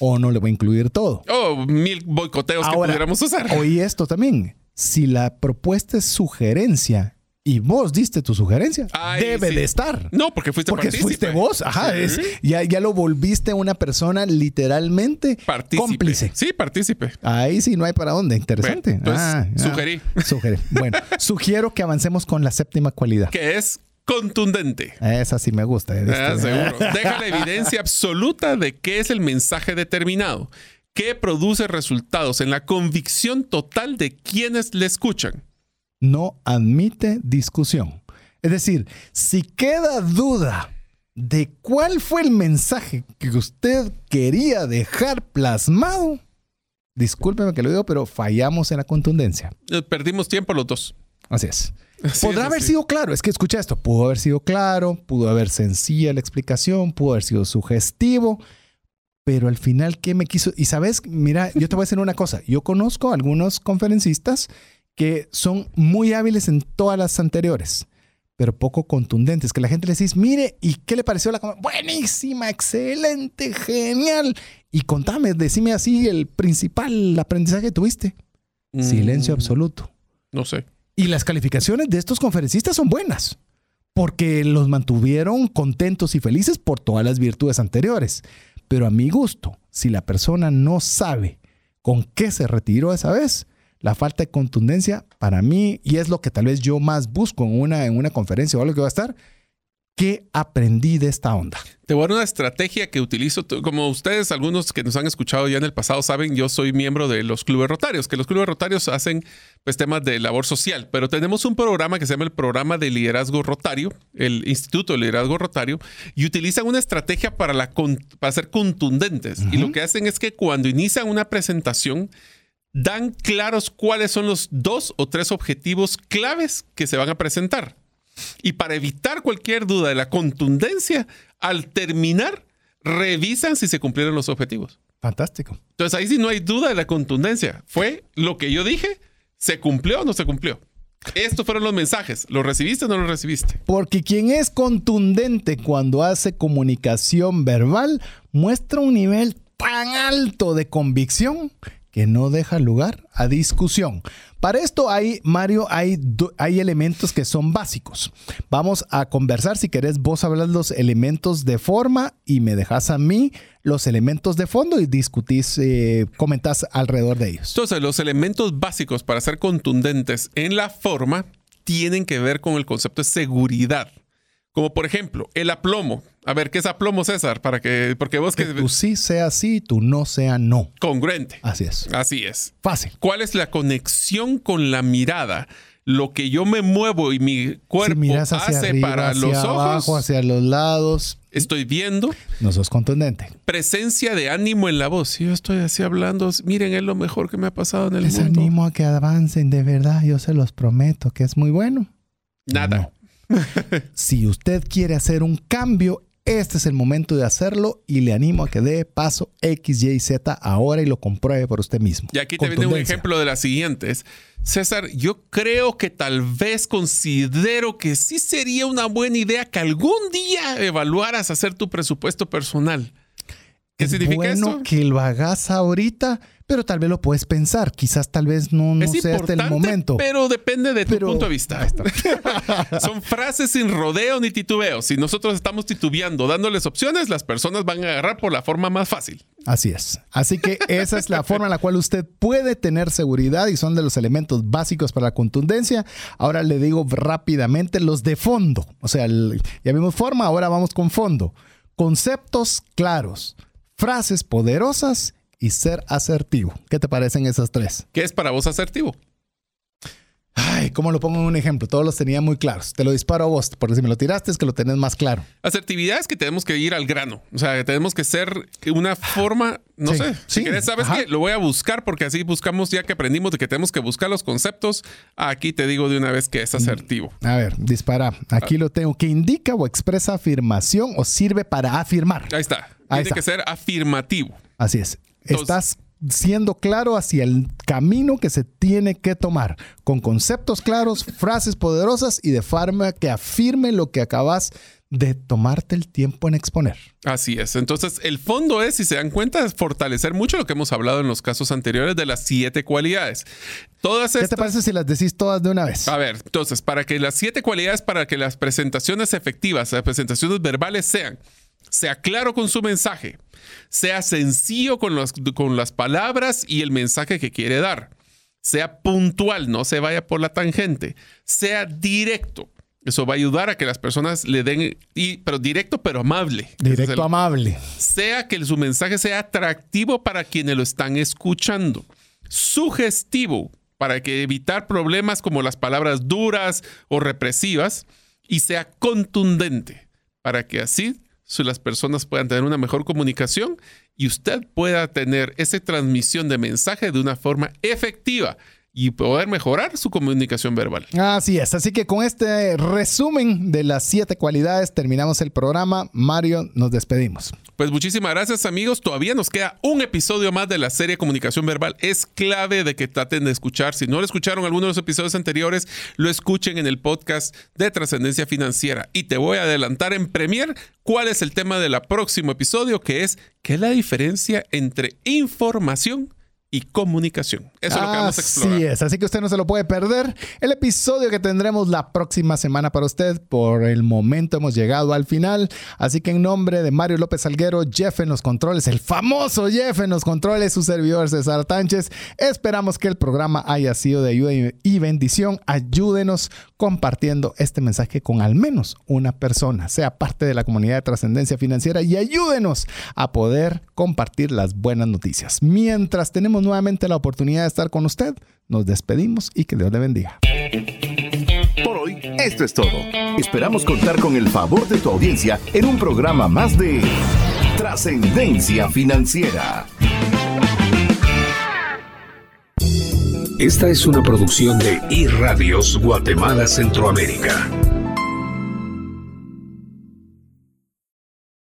O no le voy a incluir todo. O mil boicoteos que Ahora, pudiéramos usar. Oí esto también. Si la propuesta es sugerencia y vos diste tu sugerencia, Ay, debe sí. de estar. No, porque fuiste Porque partícipe. fuiste vos, ajá, Sí. es, ya, ya lo volviste una persona literalmente Partícipe. cómplice. Sí, partícipe. Ahí sí no hay para dónde, interesante. Bueno, entonces, Ah, ah. sugerí. Sugerí. Bueno, sugiero que avancemos con la séptima cualidad. Que es contundente. Esa sí me gusta. ¿viste? Ah, seguro. Deja la evidencia absoluta de qué es el mensaje determinado, que produce resultados en la convicción total de quienes le escuchan. No admite discusión. Es decir, si queda duda de cuál fue el mensaje que usted quería dejar plasmado, discúlpeme que lo digo, pero fallamos en la contundencia. Eh, Perdimos tiempo los dos. Así es. Así Podrá es, haber así. sido claro, es que escucha esto, pudo haber sido claro, pudo haber sencilla la explicación, pudo haber sido sugestivo, pero al final, ¿qué me quiso? Y sabes, mira, yo te voy a decir una cosa, yo conozco a algunos conferencistas que son muy hábiles en todas las anteriores, pero poco contundentes, que la gente les dice, mire, ¿y qué le pareció la conferencia? Buenísima, excelente, genial. Y contame, decime así el principal aprendizaje que tuviste. Silencio Mm, absoluto. No sé. Y las calificaciones de estos conferencistas son buenas, porque los mantuvieron contentos y felices por todas las virtudes anteriores. Pero a mi gusto, si la persona no sabe con qué se retiró esa vez, la falta de contundencia para mí, y es lo que tal vez yo más busco en una, en una conferencia o algo que va a estar, ¿qué aprendí de esta onda? Te voy a dar una estrategia que utilizo. Como ustedes, algunos que nos han escuchado ya en el pasado, saben, yo soy miembro de los clubes rotarios, que los clubes rotarios hacen pues, temas de labor social, pero tenemos un programa que se llama el Programa de Liderazgo Rotario, el Instituto de Liderazgo Rotario, y utilizan una estrategia para, la para ser contundentes. Y lo que hacen es que cuando inician una presentación, dan claros cuáles son los dos o tres objetivos claves que se van a presentar. Y para evitar cualquier duda de la contundencia, al terminar, revisan si se cumplieron los objetivos. Fantástico. Entonces ahí sí no hay duda de la contundencia. Fue lo que yo dije, se cumplió o no se cumplió. Estos fueron los mensajes. ¿Los recibiste o no los recibiste? Porque quien es contundente cuando hace comunicación verbal muestra un nivel tan alto de convicción que no deja lugar a discusión. Para esto hay, Mario, hay, hay elementos que son básicos. Vamos a conversar, si querés, vos hablas los elementos de forma y me dejas a mí los elementos de fondo y discutís, eh, comentás alrededor de ellos. Entonces, los elementos básicos para ser contundentes en la forma tienen que ver con el concepto de seguridad. Como por ejemplo, el aplomo. A ver, ¿qué es aplomo, César? Para que, porque vos que, que tú sí sea sí, tú no sea no. Congruente. Así es. Así es. Fácil. ¿Cuál es la conexión con la mirada? Lo que yo me muevo y mi cuerpo hace para los ojos. hacia los lados. Estoy viendo. No sos contundente. Presencia de ánimo en la voz. Si yo estoy así hablando, miren, es lo mejor que me ha pasado en el Les mundo. animo a que avancen, de verdad. Yo se los prometo que es muy bueno. Nada. si usted quiere hacer un cambio, este es el momento de hacerlo y le animo a que dé paso X, Y, Z ahora y lo compruebe por usted mismo. Y aquí te viene un ejemplo de las siguientes. César, yo creo que tal vez considero que sí sería una buena idea que algún día evaluaras hacer tu presupuesto personal. ¿Qué significa bueno que lo hagas ahorita pero tal vez lo puedes pensar. Quizás tal vez no, no sea hasta el momento. Pero depende de tu punto de vista. Son frases sin rodeo ni titubeo. Si nosotros estamos titubeando, dándoles opciones, las personas van a agarrar por la forma más fácil. Así es. Así que esa es la forma en la cual usted puede tener seguridad y son de los elementos básicos para la contundencia. Ahora le digo rápidamente los de fondo. O sea, ya vimos forma, ahora vamos con fondo. Conceptos claros, frases poderosas y ser asertivo. ¿Qué te parecen esas tres? ¿Qué es para vos asertivo? Ay, ¿cómo lo pongo en un ejemplo? Todos los tenía muy claros. Te lo disparo a vos, porque si me lo tiraste es que lo tenés más claro. Asertividad es que tenemos que ir al grano. O sea, tenemos que ser una forma, no sé, si querés, ¿sabes qué? Lo voy a buscar porque así buscamos ya que aprendimos de que tenemos que buscar los conceptos. Aquí te digo de una vez que es asertivo. A ver, dispara. Aquí lo tengo. Que indica o expresa afirmación o sirve para afirmar. Ahí está. Tiene que ser afirmativo. Así es. Estás siendo claro hacia el camino que se tiene que tomar, con conceptos claros, frases poderosas y de forma que afirme lo que acabas de tomarte el tiempo en exponer. Así es. Entonces, el fondo es, si se dan cuenta, es fortalecer mucho lo que hemos hablado en los casos anteriores de las siete cualidades. Todas ¿Qué te parece si las decís todas de una vez? A ver, entonces, para que las siete cualidades, para que las presentaciones efectivas, las presentaciones verbales sean sea claro con su mensaje, sea sencillo con, con las palabras y el mensaje que quiere dar, sea puntual, no se vaya por la tangente, sea directo. Eso va a ayudar a que las personas le den, y, pero directo pero amable. Directo amable. Sea que su mensaje sea atractivo para quienes lo están escuchando. Sugestivo para que evitar problemas como las palabras duras o represivas. Y sea contundente para que así las personas puedan tener una mejor comunicación y usted pueda tener esa transmisión de mensaje de una forma efectiva y poder mejorar su comunicación verbal. Así es. Así que con este resumen de las siete cualidades terminamos el programa. Mario, nos despedimos. Pues muchísimas gracias amigos. Todavía nos queda un episodio más de la serie Comunicación Verbal. Es clave de que traten de escuchar. Si no lo escucharon algunos de los episodios anteriores, lo escuchen en el podcast de Trascendencia Financiera. Y te voy a adelantar en Premier cuál es el tema del próximo episodio, que es qué es la diferencia entre información y comunicación. Eso es lo que vamos a explorar. Así es, así que usted no se lo puede perder. El episodio que tendremos la próxima semana para usted. Por el momento hemos llegado al final. Así que en nombre de Mario López Salguero, Jeff en los controles, el famoso Jeff en los controles, su servidor César Tánchez, esperamos que el programa haya sido de ayuda y bendición. Ayúdenos compartiendo este mensaje con al menos una persona, sea parte de la comunidad de trascendencia financiera y ayúdenos a poder compartir las buenas noticias. Mientras tenemos nuevamente la oportunidad de estar con usted, nos despedimos y que Dios le bendiga. Por hoy, esto es todo. Esperamos contar con el favor de tu audiencia en un programa más de Trascendencia Financiera. Esta es una producción de iRadios Guatemala Centroamérica.